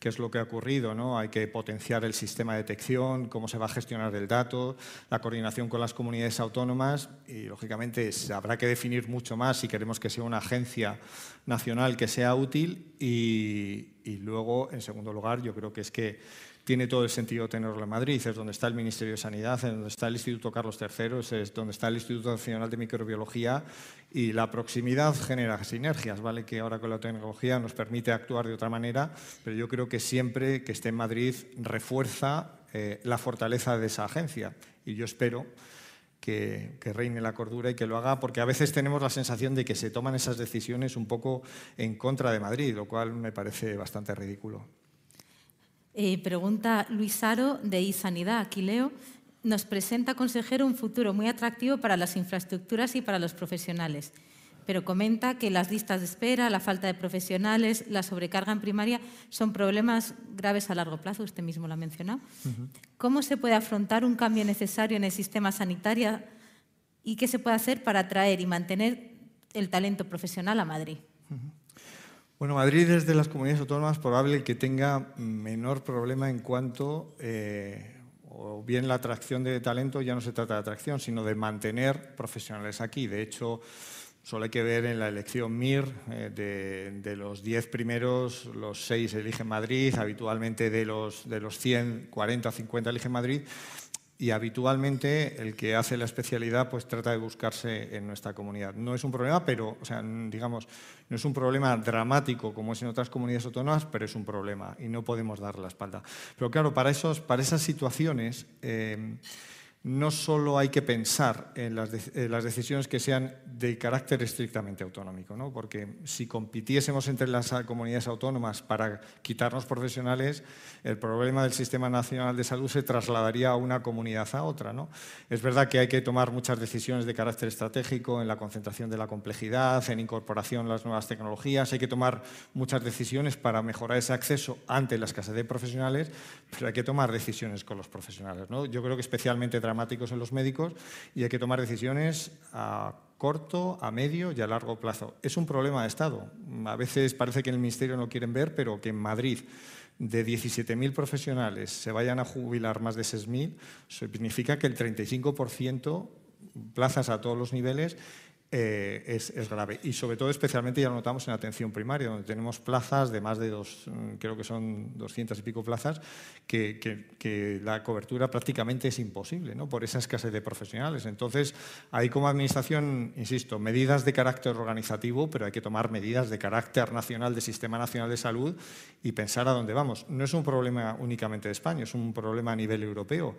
qué es lo que ha ocurrido. ¿no? Hay que potenciar el sistema de detección, cómo se va a gestionar el dato, la coordinación con las comunidades autónomas y, lógicamente, habrá que definir mucho más si queremos que sea una agencia nacional que sea útil y, y luego, en segundo lugar, yo creo que es que tiene todo el sentido tenerlo en Madrid, es donde está el Ministerio de Sanidad, es donde está el Instituto Carlos III, es donde está el Instituto Nacional de Microbiología y la proximidad genera sinergias, ¿vale? que ahora con la tecnología nos permite actuar de otra manera, pero yo creo que siempre que esté en Madrid refuerza eh, la fortaleza de esa agencia y yo espero que, que, reine la cordura y que lo haga, porque a veces tenemos la sensación de que se toman esas decisiones un poco en contra de Madrid, lo cual me parece bastante ridículo.
Eh, pregunta Luis Aro de iSanidad, aquí leo. Nos presenta, consejero, un futuro muy atractivo para las infraestructuras y para los profesionales, pero comenta que las listas de espera, la falta de profesionales, la sobrecarga en primaria son problemas graves a largo plazo, usted mismo lo ha mencionado. ¿Cómo se puede afrontar un cambio necesario en el sistema sanitario y qué se puede hacer para atraer y mantener el talento profesional a Madrid?
Bueno, Madrid es de las comunidades autónomas probable que tenga menor problema en cuanto, eh, o bien la atracción de talento ya no se trata de atracción, sino de mantener profesionales aquí. De hecho, solo hay que ver en la elección MIR, eh, de, los 10 primeros, los 6 eligen Madrid, habitualmente de los, de los 100, 40 o 50 eligen Madrid, y habitualmente el que hace la especialidad pues trata de buscarse en nuestra comunidad. No es un problema, pero, o sea, digamos, no es un problema dramático como es en otras comunidades autónomas, pero es un problema y no podemos dar la espalda. Pero claro, para, esos, para esas situaciones... Eh, no solo hay que pensar en las, decisiones que sean de carácter estrictamente autonómico, ¿no? porque si compitiésemos entre las comunidades autónomas para quitarnos profesionales, el problema del Sistema Nacional de Salud se trasladaría a una comunidad a otra. ¿no? Es verdad que hay que tomar muchas decisiones de carácter estratégico en la concentración de la complejidad, en incorporación a las nuevas tecnologías, hay que tomar muchas decisiones para mejorar ese acceso ante la escasez de profesionales, pero hay que tomar decisiones con los profesionales. ¿no? Yo creo que especialmente en los médicos y hay que tomar decisiones a corto, a medio y a largo plazo. Es un problema de Estado. A veces parece que en el Ministerio no quieren ver, pero que en Madrid de 17.000 profesionales se vayan a jubilar más de 6.000, significa que el 35% plazas a todos los niveles eh, es, grave. Y sobre todo, especialmente, ya lo notamos en atención primaria, donde tenemos plazas de más de dos, mm, creo que son 200 y pico plazas, que, que, la cobertura prácticamente es imposible, ¿no? por esa escasez de profesionales. Entonces, hay como administración, insisto, medidas de carácter organizativo, pero hay que tomar medidas de carácter nacional, de Sistema Nacional de Salud, y pensar a dónde vamos. No es un problema únicamente de España, es un problema a nivel europeo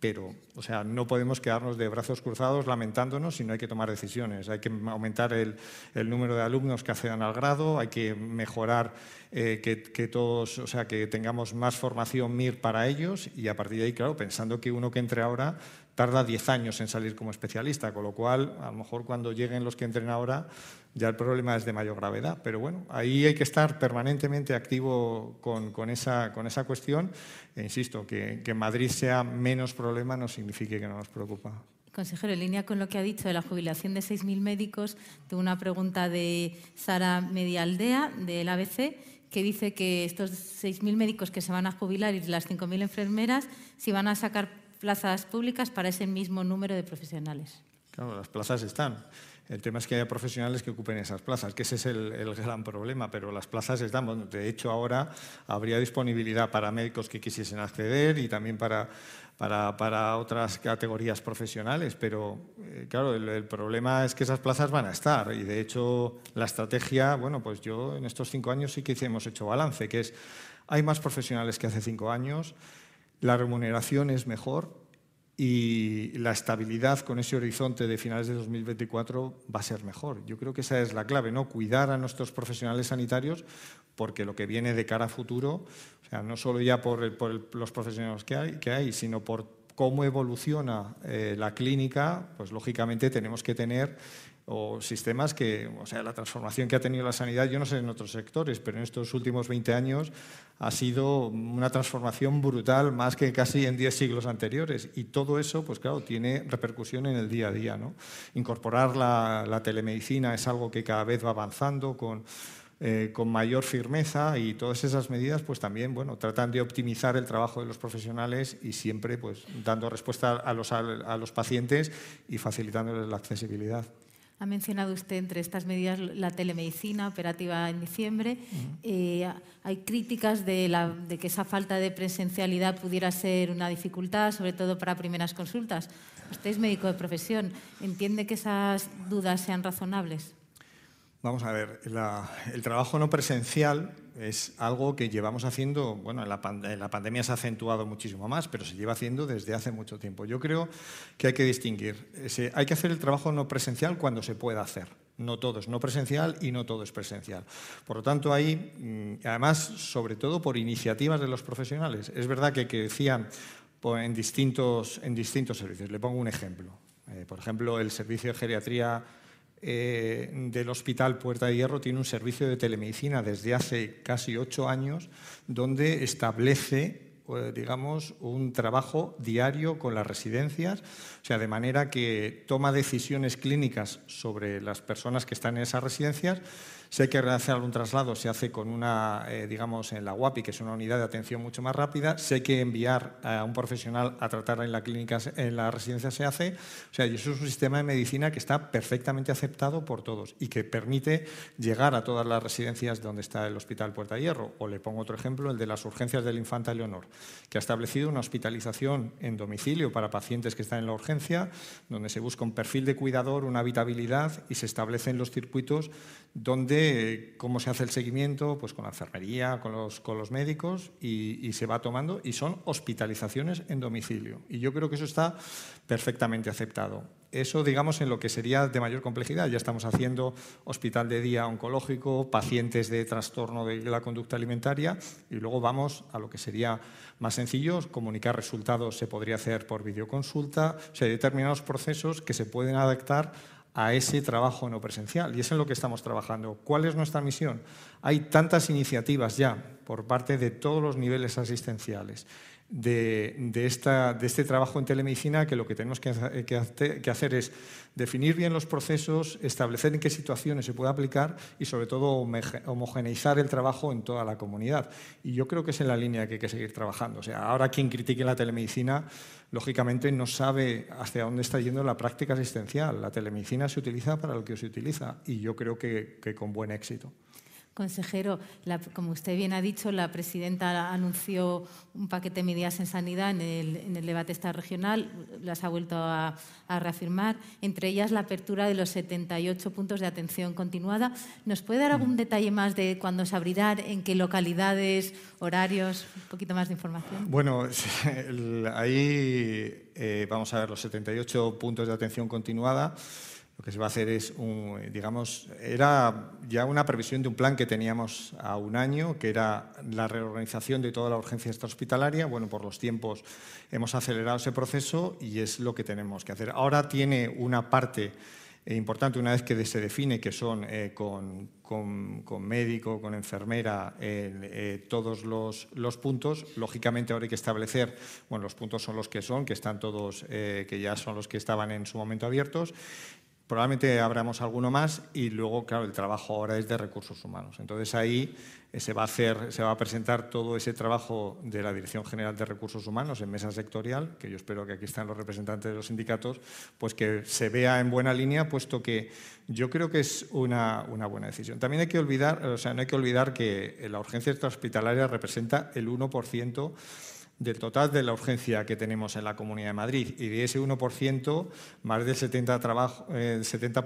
pero o sea, no podemos quedarnos de brazos cruzados lamentándonos, sino hay que tomar decisiones. Hay que aumentar el, número de alumnos que accedan al grado, hay que mejorar eh, que, todos, o sea, que tengamos más formación MIR para ellos y a partir de ahí, claro, pensando que uno que entre ahora tarda 10 años en salir como especialista, con lo cual, a lo mejor cuando lleguen los que entren ahora, ya el problema es de mayor gravedad. Pero bueno, ahí hay que estar permanentemente activo con, esa, con esa cuestión. E insisto, que, que Madrid sea menos problema no significa que no nos preocupa.
Consejero, en línea con lo que ha dicho de la jubilación de 6.000 médicos, tengo una pregunta de Sara Medialdea, del ABC, que dice que estos 6.000 médicos que se van a jubilar y las 5.000 enfermeras, si van a sacar plazas públicas para ese mismo número de profesionales.
Claro, las plazas están. El tema es que haya profesionales que ocupen esas plazas, que ese es el, gran problema, pero las plazas están. de hecho, ahora habría disponibilidad para médicos que quisiesen acceder y también para, para, otras categorías profesionales, pero eh, claro, el, el, problema es que esas plazas van a estar y de hecho la estrategia, bueno, pues yo en estos cinco años sí que hemos hecho balance, que es hay más profesionales que hace cinco años, la remuneración es mejor y la estabilidad con ese horizonte de finales de 2024 va a ser mejor. Yo creo que esa es la clave, ¿no? Cuidar a nuestros profesionales sanitarios porque lo que viene de cara a futuro, o sea, no solo ya por, los profesionales que hay, sino por cómo evoluciona eh, la clínica, pues lógicamente tenemos que tener o sistemas que, o sea, la transformación que ha tenido la sanidad, yo no sé en otros sectores, pero en estos últimos 20 años ha sido una transformación brutal, más que casi en 10 siglos anteriores. Y todo eso, pues claro, tiene repercusión en el día a día. ¿no? Incorporar la, telemedicina es algo que cada vez va avanzando con, eh, con mayor firmeza y todas esas medidas pues también bueno, tratan de optimizar el trabajo de los profesionales y siempre pues, dando respuesta a los, a los pacientes y facilitándoles la accesibilidad.
Ha mencionado usted entre estas medidas la telemedicina operativa en diciembre. Eh, hay críticas de, que esa falta de presencialidad pudiera ser una dificultad, sobre todo para primeras consultas. Usted es médico de profesión. ¿Entiende que esas dudas sean razonables?
Vamos a ver, el trabajo no presencial es algo que llevamos haciendo, bueno, en la, pandemia se ha acentuado muchísimo más, pero se lleva haciendo desde hace mucho tiempo. Yo creo que hay que distinguir. hay que hacer el trabajo no presencial cuando se pueda hacer. No todo es no presencial y no todo es presencial. Por lo tanto, hay, mm, además, sobre todo por iniciativas de los profesionales. Es verdad que, que decían en distintos, en distintos servicios. Le pongo un ejemplo. Eh, por ejemplo, el servicio de geriatría eh, del Hospital Puerta de Hierro tiene un servicio de telemedicina desde hace casi ocho años donde establece eh, digamos, un trabajo diario con las residencias, o sea, de manera que toma decisiones clínicas sobre las personas que están en esas residencias si hay que hacer algún traslado, se hace con una, eh, digamos, en la UAPI, que es una unidad de atención mucho más rápida. Si hay que enviar a un profesional a tratar en la clínica, en la residencia se hace. O sea, eso es un sistema de medicina que está perfectamente aceptado por todos y que permite llegar a todas las residencias donde está el Hospital Puerta Hierro. O le pongo otro ejemplo, el de las urgencias del Infanta Leonor, que ha establecido una hospitalización en domicilio para pacientes que están en la urgencia, donde se busca un perfil de cuidador, una habitabilidad y se establecen los circuitos donde cómo se hace el seguimiento, pues con la enfermería, con los, médicos y, se va tomando y son hospitalizaciones en domicilio. Y yo creo que eso está perfectamente aceptado. Eso, digamos, en lo que sería de mayor complejidad. Ya estamos haciendo hospital de día oncológico, pacientes de trastorno de la conducta alimentaria y luego vamos a lo que sería más sencillo, comunicar resultados se podría hacer por videoconsulta, o sea, hay determinados procesos que se pueden adaptar a ese trabajo no presencial. Y es en lo que estamos trabajando. ¿Cuál es nuestra misión? Hay tantas iniciativas ya por parte de todos los niveles asistenciales de, este trabajo en telemedicina que lo que tenemos que, que, hacer es definir bien los procesos, establecer en qué situaciones se puede aplicar y sobre todo homogeneizar el trabajo en toda la comunidad. Y yo creo que es en la línea que hay que seguir trabajando. O sea, ahora quien critique la telemedicina, lógicamente no sabe hacia dónde está yendo la práctica asistencial. La telemedicina se utiliza para lo que se utiliza y yo creo que con buen éxito.
Consejero, como usted bien ha dicho, la presidenta anunció un paquete de medidas en sanidad en el, debate esta regional, las ha vuelto a, reafirmar, entre ellas la apertura de los 78 puntos de atención continuada. ¿Nos puede dar algún mm. detalle más de cuándo se abrirán, en qué localidades, horarios, un poquito más de información?
Bueno, (laughs) ahí eh, vamos a ver los 78 puntos de atención continuada que se va a hacer es, un, digamos, era ya una previsión de un plan que teníamos a un año, que era la reorganización de toda la urgencia extrahospitalaria. Bueno, por los tiempos hemos acelerado ese proceso y es lo que tenemos que hacer. Ahora tiene una parte importante, una vez que se define que son eh, con, con, médico, con enfermera, eh, todos los, los, puntos. Lógicamente ahora hay que establecer, bueno, los puntos son los que son, que están todos, eh, que ya son los que estaban en su momento abiertos. Probablemente abramos alguno más y luego, claro, el trabajo ahora es de recursos humanos. Entonces ahí eh, se va a hacer, se va a presentar todo ese trabajo de la Dirección General de Recursos Humanos en mesa sectorial, que yo espero que aquí están los representantes de los sindicatos, pues que se vea en buena línea, puesto que yo creo que es una, buena decisión. También hay que olvidar, o sea, no hay que olvidar que la urgencia extrahospitalaria representa el 1% del total de la urgencia que tenemos en la Comunidad de Madrid. Y de ese 1%, más del 70%, trabajo, el 70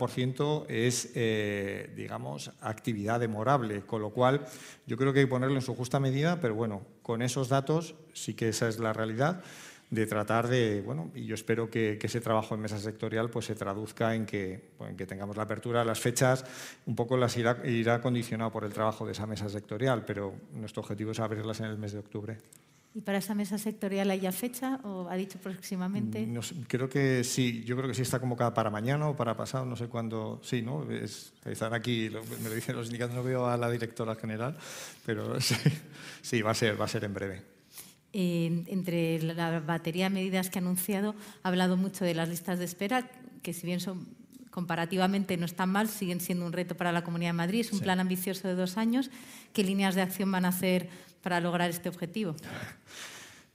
es, eh, digamos, actividad demorable, con lo cual yo creo que hay que ponerlo en su justa medida, pero bueno, con esos datos sí que esa es la realidad de tratar de, bueno, y yo espero que, ese trabajo en mesa sectorial pues se traduzca en que, en que tengamos la apertura, las fechas, un poco las irá, irá condicionado por el trabajo de esa mesa sectorial, pero nuestro objetivo es abrirlas en el mes de octubre.
¿Y para esa mesa sectorial hay ya fecha o ha dicho próximamente?
Mm, creo que sí, yo creo que sí está convocada para mañana o para pasado, no sé cuándo. Sí, ¿no? Es, están aquí, me lo dicen los sindicatos, no veo a la directora general, pero (laughs) sí, va, a ser, va a ser en breve.
entre la batería de medidas que ha anunciado, ha hablado mucho de las listas de espera, que si bien son comparativamente no están mal, siguen siendo un reto para la Comunidad de Madrid. Es un plan ambicioso de dos años. ¿Qué líneas de acción van a hacer para lograr este objetivo?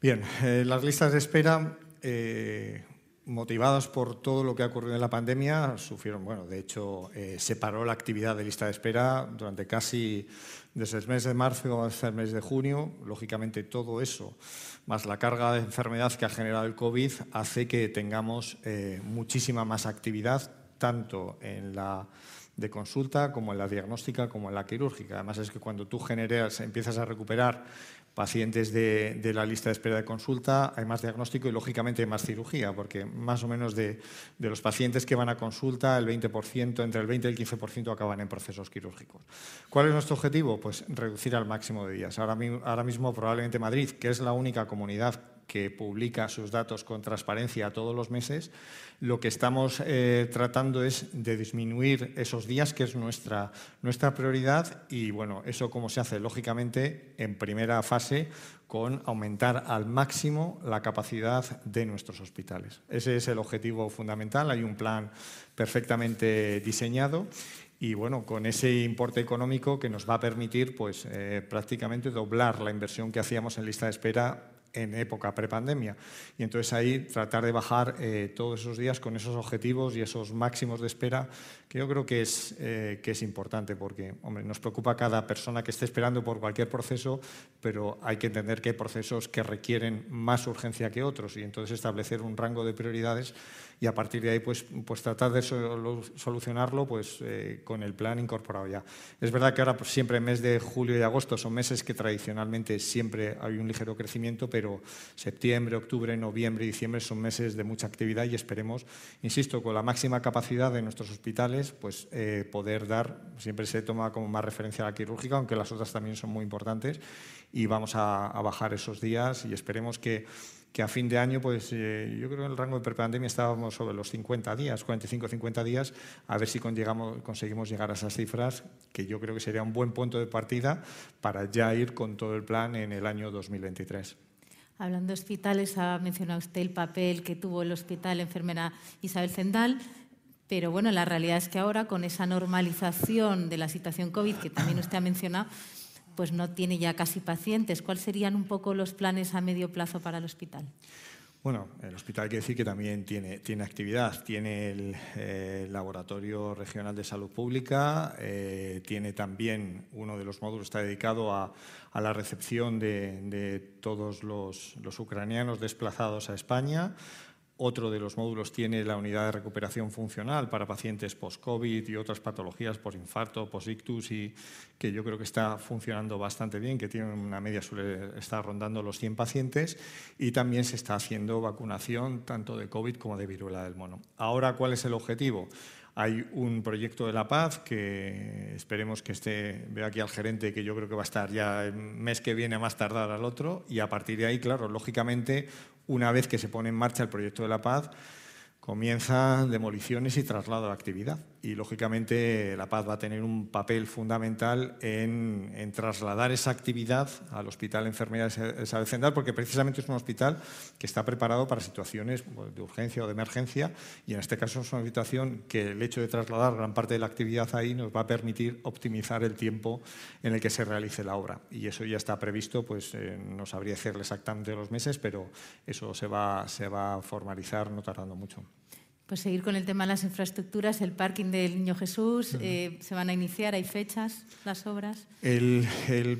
Bien, eh, las listas de espera, eh, motivadas por todo lo que ha ocurrido en la pandemia, sufrieron, bueno, de hecho, eh, se paró la actividad de lista de espera durante casi desde el mes de marzo hasta el mes de junio. Lógicamente, todo eso, más la carga de enfermedad que ha generado el COVID, hace que tengamos muchísima más actividad, tanto en la de consulta, como en la diagnóstica, como en la quirúrgica. Además es que cuando tú generas, empiezas a recuperar pacientes de, la lista de espera de consulta, hay más diagnóstico y lógicamente hay más cirugía, porque más o menos de, los pacientes que van a consulta, el 20%, entre el 20 y el 15% acaban en procesos quirúrgicos. ¿Cuál es nuestro objetivo? Pues reducir al máximo de días. Ahora, ahora mismo probablemente Madrid, que es la única comunidad que publica sus datos con transparencia todos los meses, lo que estamos eh, tratando es de disminuir esos días, que es nuestra, nuestra prioridad, y bueno, eso como se hace, lógicamente, en primera fase, con aumentar al máximo la capacidad de nuestros hospitales. Ese es el objetivo fundamental, hay un plan perfectamente diseñado. Y bueno, con ese importe económico que nos va a permitir pues, eh, prácticamente doblar la inversión que hacíamos en lista de espera en época prepandemia. Y entonces ahí tratar de bajar eh, todos esos días con esos objetivos y esos máximos de espera, que yo creo que es, eh, que es importante, porque hombre, nos preocupa cada persona que esté esperando por cualquier proceso, pero hay que entender que hay procesos que requieren más urgencia que otros y entonces establecer un rango de prioridades y a partir de ahí pues, pues tratar de solucionarlo pues, eh, con el plan incorporado ya. Es verdad que ahora pues, siempre mes de julio y agosto son meses que tradicionalmente siempre hay un ligero crecimiento, pero septiembre, octubre, noviembre y diciembre son meses de mucha actividad y esperemos, insisto, con la máxima capacidad de nuestros hospitales, pues eh, poder dar, siempre se toma como más referencia la quirúrgica, aunque las otras también son muy importantes, y vamos a, bajar esos días y esperemos que que a fin de año, pues eh, yo creo que en el rango de prepandemia estábamos sobre los 50 días, 45-50 días, a ver si conseguimos llegar a esas cifras, que yo creo que sería un buen punto de partida para ya ir con todo el plan en el año 2023.
Hablando de hospitales, ha mencionado usted el papel que tuvo el hospital enfermera Isabel Zendal, pero bueno, la realidad es que ahora con esa normalización de la situación COVID que también usted ha mencionado, pues no tiene ya casi pacientes. ¿Cuáles serían un poco los planes a medio plazo para el hospital?
Bueno, el hospital que decir que también tiene, actividad. Tiene el eh, Laboratorio Regional de Salud Pública, eh, tiene también uno de los módulos está dedicado a, la recepción de, todos los, ucranianos desplazados a España. Otro de los módulos tiene la unidad de recuperación funcional para pacientes post-COVID y otras patologías por infarto, post-ictus, y que yo creo que está funcionando bastante bien, que tiene una media, suele estar rondando los 100 pacientes, y también se está haciendo vacunación tanto de COVID como de viruela del mono. Ahora, ¿cuál es el objetivo? Hay un proyecto de la paz que esperemos que esté, veo aquí al gerente que yo creo que va a estar ya el mes que viene más tardar al otro y a partir de ahí, claro, lógicamente una vez que se pone en marcha el proyecto de la paz, comienzan demoliciones y traslado de actividad. Y, lógicamente, La Paz va a tener un papel fundamental en, trasladar esa actividad al Hospital Enfermera Isabel Zendal, porque precisamente es un hospital que está preparado para situaciones pues, de urgencia o de emergencia, y en este caso es una situación que el hecho de trasladar gran parte de la actividad ahí nos va a permitir optimizar el tiempo en el que se realice la obra. Y eso ya está previsto, pues eh, no sabría decirle exactamente los meses, pero eso se va, se va a formalizar no tardando mucho.
Pues seguir con el tema de las infraestructuras, el parking del Niño Jesús, eh, ¿se van a iniciar? ¿Hay fechas las obras?
El,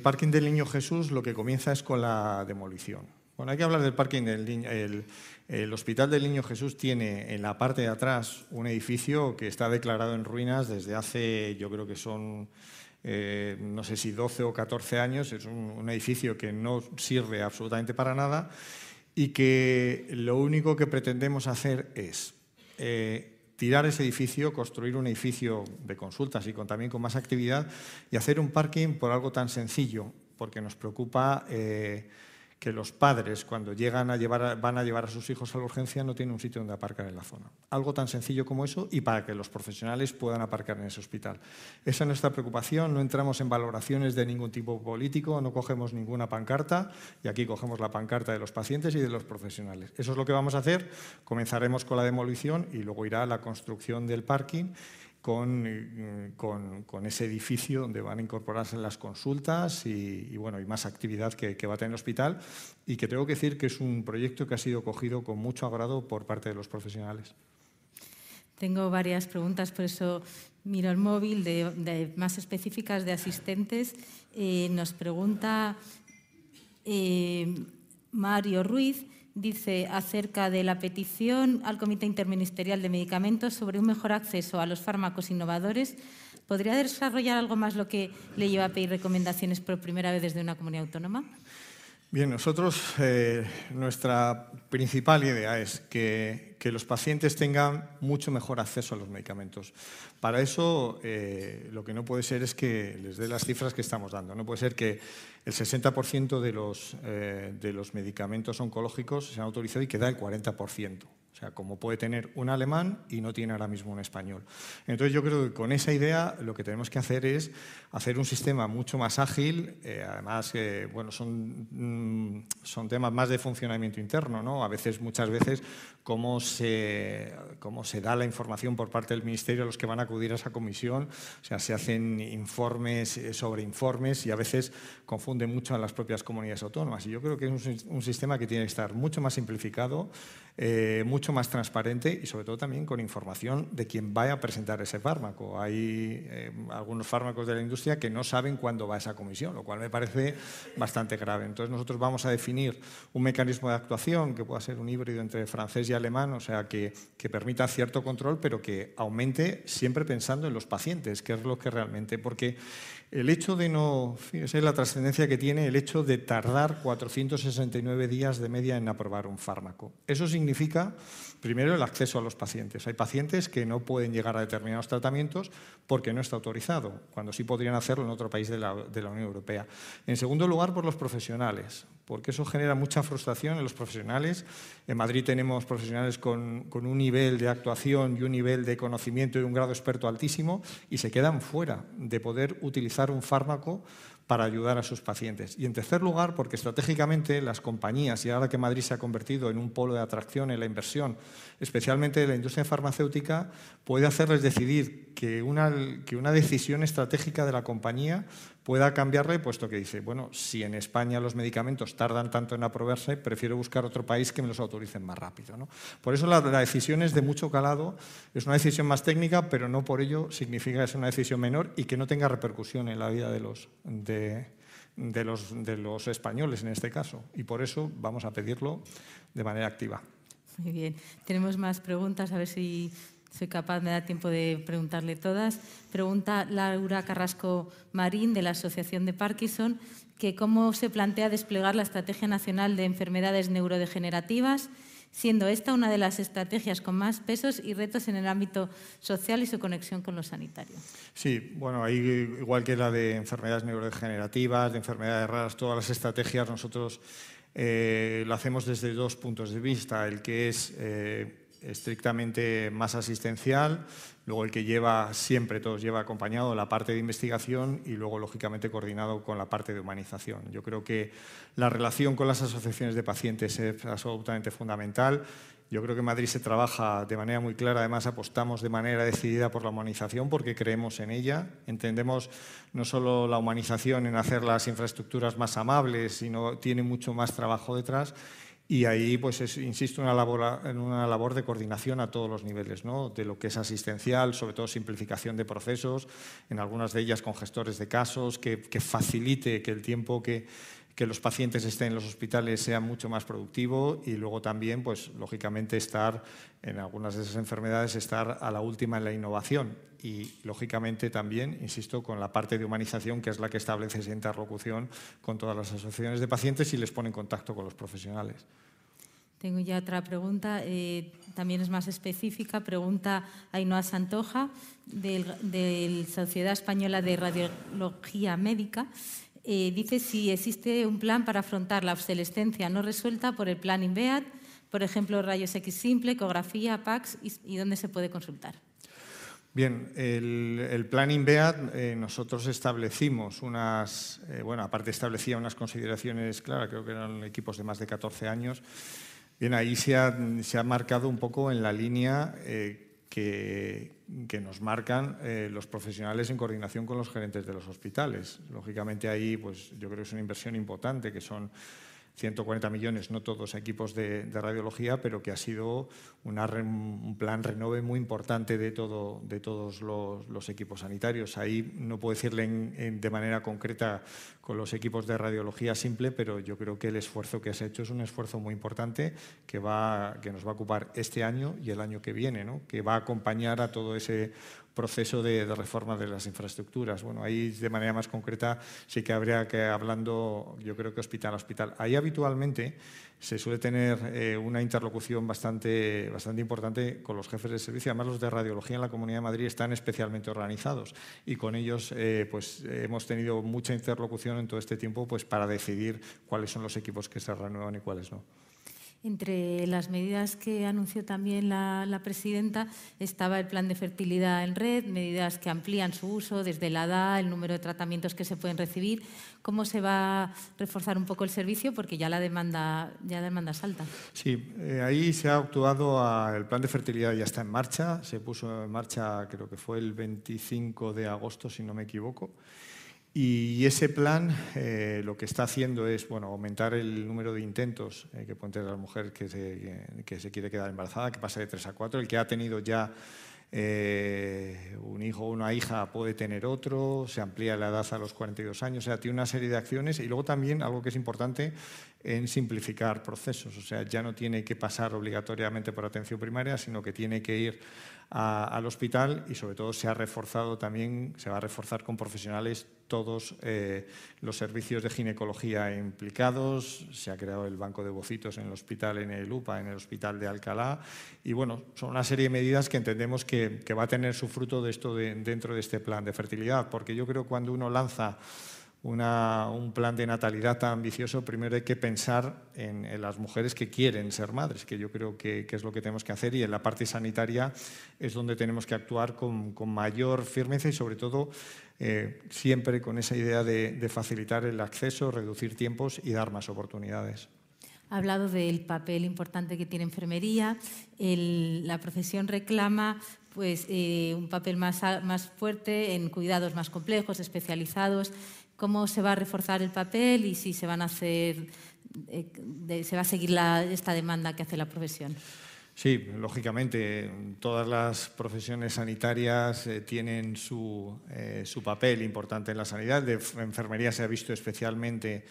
parking del Niño Jesús lo que comienza es con la demolición. Bueno, hay que hablar del parking del Niño. El, el Hospital del Niño Jesús tiene en la parte de atrás un edificio que está declarado en ruinas desde hace, yo creo que son eh, no sé si 12 o 14 años, es un, edificio que no sirve absolutamente para nada y que lo único que pretendemos hacer es eh, tirar ese edificio, construir un edificio de consultas y con, también con más actividad y hacer un parking por algo tan sencillo, porque nos preocupa eh, que los padres cuando llegan a llevar, van a llevar a sus hijos a la urgencia no tienen un sitio donde aparcar en la zona. Algo tan sencillo como eso y para que los profesionales puedan aparcar en ese hospital. Esa es nuestra preocupación, no entramos en valoraciones de ningún tipo político, no cogemos ninguna pancarta y aquí cogemos la pancarta de los pacientes y de los profesionales. Eso es lo que vamos a hacer, comenzaremos con la demolición y luego irá la construcción del parking eh, con, con, ese edificio donde van a incorporarse las consultas y, bueno, y más actividad que, va a tener el hospital y que tengo que decir que es un proyecto que ha sido cogido con mucho agrado por parte de los profesionales.
Tengo varias preguntas, por eso miro el móvil de, más específicas de asistentes. Eh, nos pregunta eh, Mario Ruiz dice acerca de la petición al Comité Interministerial de Medicamentos sobre un mejor acceso a los fármacos innovadores. ¿Podría desarrollar algo más lo que le lleva a pedir recomendaciones por primera vez desde una comunidad autónoma?
Bien, nosotros, eh, nuestra principal idea es que, los pacientes tengan mucho mejor acceso a los medicamentos. Para eso, eh, lo que no puede ser es que les dé las cifras que estamos dando. No puede ser que el 60% de los, eh, de los medicamentos oncológicos se han autorizado y queda el 40%. O sea, como puede tener un alemán y no tiene ahora mismo un español. Entonces yo creo que con esa idea lo que tenemos que hacer es hacer un sistema mucho más ágil, eh, además que bueno, son, mm, son temas más de funcionamiento interno, ¿no? A veces, muchas veces, cómo se, cómo se da la información por parte del Ministerio a los que van a acudir a esa comisión. O sea, se hacen informes eh, sobre informes y a veces confunde mucho a las propias comunidades autónomas. Y yo creo que es un sistema que tiene que estar mucho más simplificado, eh, mucho más transparente y sobre todo también con información de quien vaya a presentar ese fármaco. Hay eh, algunos fármacos de la industria que no saben cuándo va esa comisión, lo cual me parece bastante grave. Entonces nosotros vamos a definir un mecanismo de actuación que pueda ser un híbrido entre francés y alemán, o sea, que, que permita cierto control, pero que aumente siempre pensando en los pacientes, que es lo que realmente, porque el hecho de no, fíjese la trascendencia que tiene el hecho de tardar 469 días de media en aprobar un fármaco. Eso significa, primero, el acceso a los pacientes. Hay pacientes que no pueden llegar a determinados tratamientos porque no está autorizado, cuando sí podrían hacerlo en otro país de la, de la Unión Europea. En segundo lugar, por los profesionales porque eso genera mucha frustración en los profesionales. En Madrid tenemos profesionales con, un nivel de actuación y un nivel de conocimiento y un grado experto altísimo y se quedan fuera de poder utilizar un fármaco para ayudar a sus pacientes. Y en tercer lugar, porque estratégicamente las compañías, y ahora que Madrid se ha convertido en un polo de atracción en la inversión, especialmente la industria farmacéutica, puede hacerles decidir que una, que una decisión estratégica de la compañía pueda cambiarle, puesto que dice, bueno, si en España los medicamentos tardan tanto en aprobarse, prefiero buscar otro país que me los autoricen más rápido. ¿no? Por eso la, la, decisión es de mucho calado, es una decisión más técnica, pero no por ello significa que es una decisión menor y que no tenga repercusión en la vida de los, de, de los, de los españoles en este caso. Y por eso vamos a pedirlo de manera activa.
Muy bien. Tenemos más preguntas, a ver si soy capaz, me da tiempo de preguntarle todas. Pregunta Laura Carrasco Marín, de la Asociación de Parkinson, que cómo se plantea desplegar la Estrategia Nacional de Enfermedades Neurodegenerativas, siendo esta una de las estrategias con más pesos y retos en el ámbito social y su conexión con lo sanitario.
Sí, bueno, igual que la de enfermedades neurodegenerativas, de enfermedades raras, todas las estrategias nosotros eh, lo hacemos desde dos puntos de vista. El que es... Eh, estrictamente más asistencial, luego el que lleva siempre, todos lleva acompañado la parte de investigación y luego, lógicamente, coordinado con la parte de humanización. Yo creo que la relación con las asociaciones de pacientes es absolutamente fundamental. Yo creo que en Madrid se trabaja de manera muy clara, además apostamos de manera decidida por la humanización porque creemos en ella. Entendemos no solo la humanización en hacer las infraestructuras más amables, sino tiene mucho más trabajo detrás y ahí, pues, es, insisto, una labor, en una labor de coordinación a todos los niveles, ¿no? de lo que es asistencial, sobre todo simplificación de procesos, en algunas de ellas con gestores de casos, que, que facilite que el tiempo que, que los pacientes estén en los hospitales sea mucho más productivo y luego también, pues lógicamente, estar en algunas de esas enfermedades, estar a la última en la innovación y lógicamente también, insisto, con la parte de humanización, que es la que establece esa interlocución con todas las asociaciones de pacientes y les pone en contacto con los profesionales.
Tengo ya otra pregunta, eh, también es más específica. Pregunta Ainhoa Santoja, de la Sociedad Española de Radiología Médica. Eh, dice si existe un plan para afrontar la obsolescencia no resuelta por el plan INVEAD, por ejemplo, rayos X simple, ecografía, PACS, y, y dónde se puede consultar.
Bien, el, el plan INVEAD eh, nosotros establecimos unas, eh, bueno, aparte establecía unas consideraciones, claro, creo que eran equipos de más de 14 años. Bien, ahí se ha, se ha marcado un poco en la línea eh, que, nos marcan eh, los profesionales en coordinación con los gerentes de los hospitales. Lógicamente ahí, pues yo creo que es una inversión importante, que son 140 millones, no todos equipos de, radiología, pero que ha sido un plan renove muy importante de, todo, de todos los, equipos sanitarios. Ahí no puedo decirle de manera concreta con los equipos de radiología simple, pero yo creo que el esfuerzo que has hecho es un esfuerzo muy importante que, va, que nos va a ocupar este año y el año que viene, ¿no? que va a acompañar a todo ese proceso de, reforma de las infraestructuras. Bueno, ahí de manera más concreta sí que habría que, hablando, yo creo que hospital a hospital. Ahí habitualmente se suele tener eh, una interlocución bastante, bastante importante con los jefes de servicio. Además, los de radiología en la Comunidad de Madrid están especialmente organizados y con ellos eh, pues, hemos tenido mucha interlocución en todo este tiempo pues, para decidir cuáles son los equipos que se renuevan y cuáles no.
Entre las medidas que anunció también la, presidenta estaba el plan de fertilidad en red, medidas que amplían su uso desde la edad, el número de tratamientos que se pueden recibir. ¿Cómo se va a reforzar un poco el servicio? Porque ya la demanda, ya la demanda es.
Sí, eh, ahí se ha actuado, el plan de fertilidad ya está en marcha, se puso en marcha creo que fue el 25 de agosto, si no me equivoco. Y ese plan eh, lo que está haciendo es bueno, aumentar el número de intentos eh, que puede tener la mujer que se, que, se, quiere quedar embarazada, que pasa de 3 a 4. El que ha tenido ya eh, un hijo o una hija puede tener otro, se amplía la edad a los 42 años, o sea, tiene una serie de acciones y luego también algo que es importante en simplificar procesos, o sea, ya no tiene que pasar obligatoriamente por atención primaria, sino que tiene que ir al hospital y sobre todo se ha reforzado también, se va a reforzar con profesionales todos eh, los servicios de ginecología implicados, se ha creado el banco de bocitos en el hospital en el UPA, en el hospital de Alcalá. Y bueno, son una serie de medidas que entendemos que, va a tener su fruto de esto dentro de este plan de fertilidad, porque yo creo que cuando uno lanza un plan de natalidad tan ambicioso, primero hay que pensar en, las mujeres que quieren ser madres, que yo creo que, es lo que tenemos que hacer y en la parte sanitaria es donde tenemos que actuar con, mayor firmeza y sobre todo eh, siempre con esa idea de, facilitar el acceso, reducir tiempos y dar más oportunidades.
Ha hablado del papel importante que tiene enfermería. la profesión reclama pues, eh, un papel más, más fuerte en cuidados más complejos, especializados cómo se va a reforzar el papel y si se van a hacer, eh, se va a seguir esta demanda que hace la profesión.
Sí, lógicamente, todas las profesiones sanitarias eh, tienen su, eh, su, papel importante en la sanidad. De enfermería se ha visto especialmente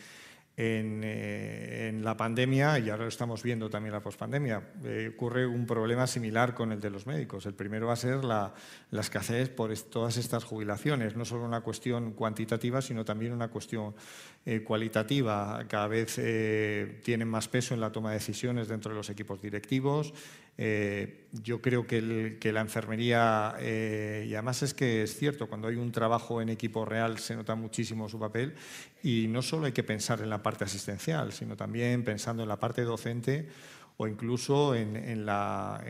eh, en, la pandemia y ahora lo estamos viendo también la pospandemia. Eh, ocurre un problema similar con el de los médicos. El primero va a ser la, escasez por todas estas jubilaciones, no solo una cuestión cuantitativa, sino también una cuestión eh, cualitativa. Cada vez tienen más peso en la toma de decisiones dentro de los equipos directivos. yo creo que, la enfermería, y además es que es cierto, cuando hay un trabajo en equipo real se nota muchísimo su papel y no solo hay que pensar en la parte asistencial, sino también pensando en la parte docente o incluso en, la,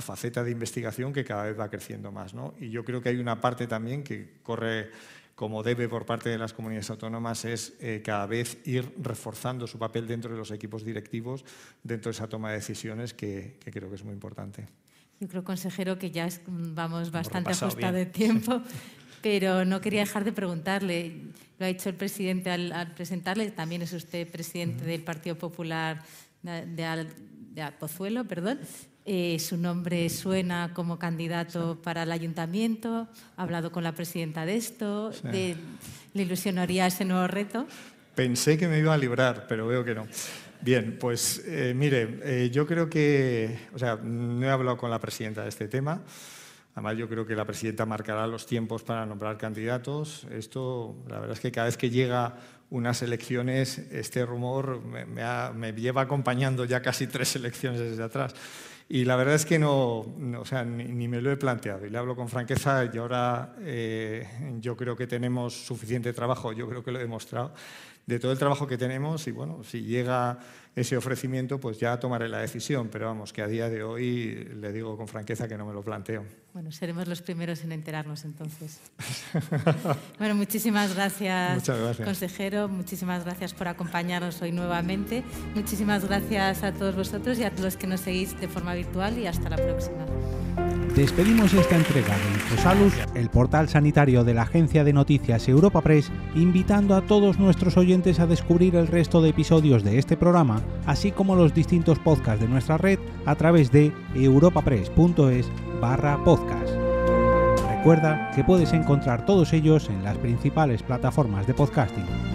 faceta de investigación que cada vez va creciendo más. Y yo creo que hay una parte también que corre como debe por parte de las comunidades autónomas, es eh, cada vez ir reforzando su papel dentro de los equipos directivos, dentro de esa toma de decisiones que, creo que es muy importante.
Yo creo, consejero, que ya vamos bastante ajustado de tiempo. (laughs) pero no quería dejar de preguntarle, lo ha dicho el presidente al, presentarle, también es usted presidente del Partido Popular de, de, Pozuelo, perdón. Eh, su nombre suena como candidato para el ayuntamiento, ha hablado con la presidenta de esto, ¿le ilusionaría ese nuevo reto?
Pensé que me iba a librar, pero veo que no. Bien, pues eh, mire, eh, yo creo que, o sea, no he hablado con la presidenta de este tema. Además, yo creo que la presidenta marcará los tiempos para nombrar candidatos. Esto, la verdad es que cada vez que llega unas elecciones, este rumor me, lleva acompañando ya casi tres elecciones desde atrás. Y la verdad es que no, o sea, ni, me lo he planteado. Y le hablo con franqueza y ahora eh, yo creo que tenemos suficiente trabajo, yo creo que lo he demostrado, de todo el trabajo que tenemos y bueno, si llega ese ofrecimiento, pues ya tomaré la decisión, pero vamos, que a día de hoy le digo con franqueza que no me lo planteo.
Bueno, seremos los primeros en enterarnos entonces. (laughs) bueno, muchísimas gracias, consejero, muchísimas gracias por acompañarnos hoy nuevamente, muchísimas gracias a todos vosotros y a todos los que nos seguís de forma virtual y hasta la próxima.
Despedimos esta entrega de InfoSalud, el portal sanitario de la agencia de noticias Europa Press, invitando a todos nuestros oyentes a descubrir el resto de episodios de este programa, así como los distintos podcasts de nuestra red a través de europapress.es barra podcast. Recuerda que puedes encontrar todos ellos en las principales plataformas de podcasting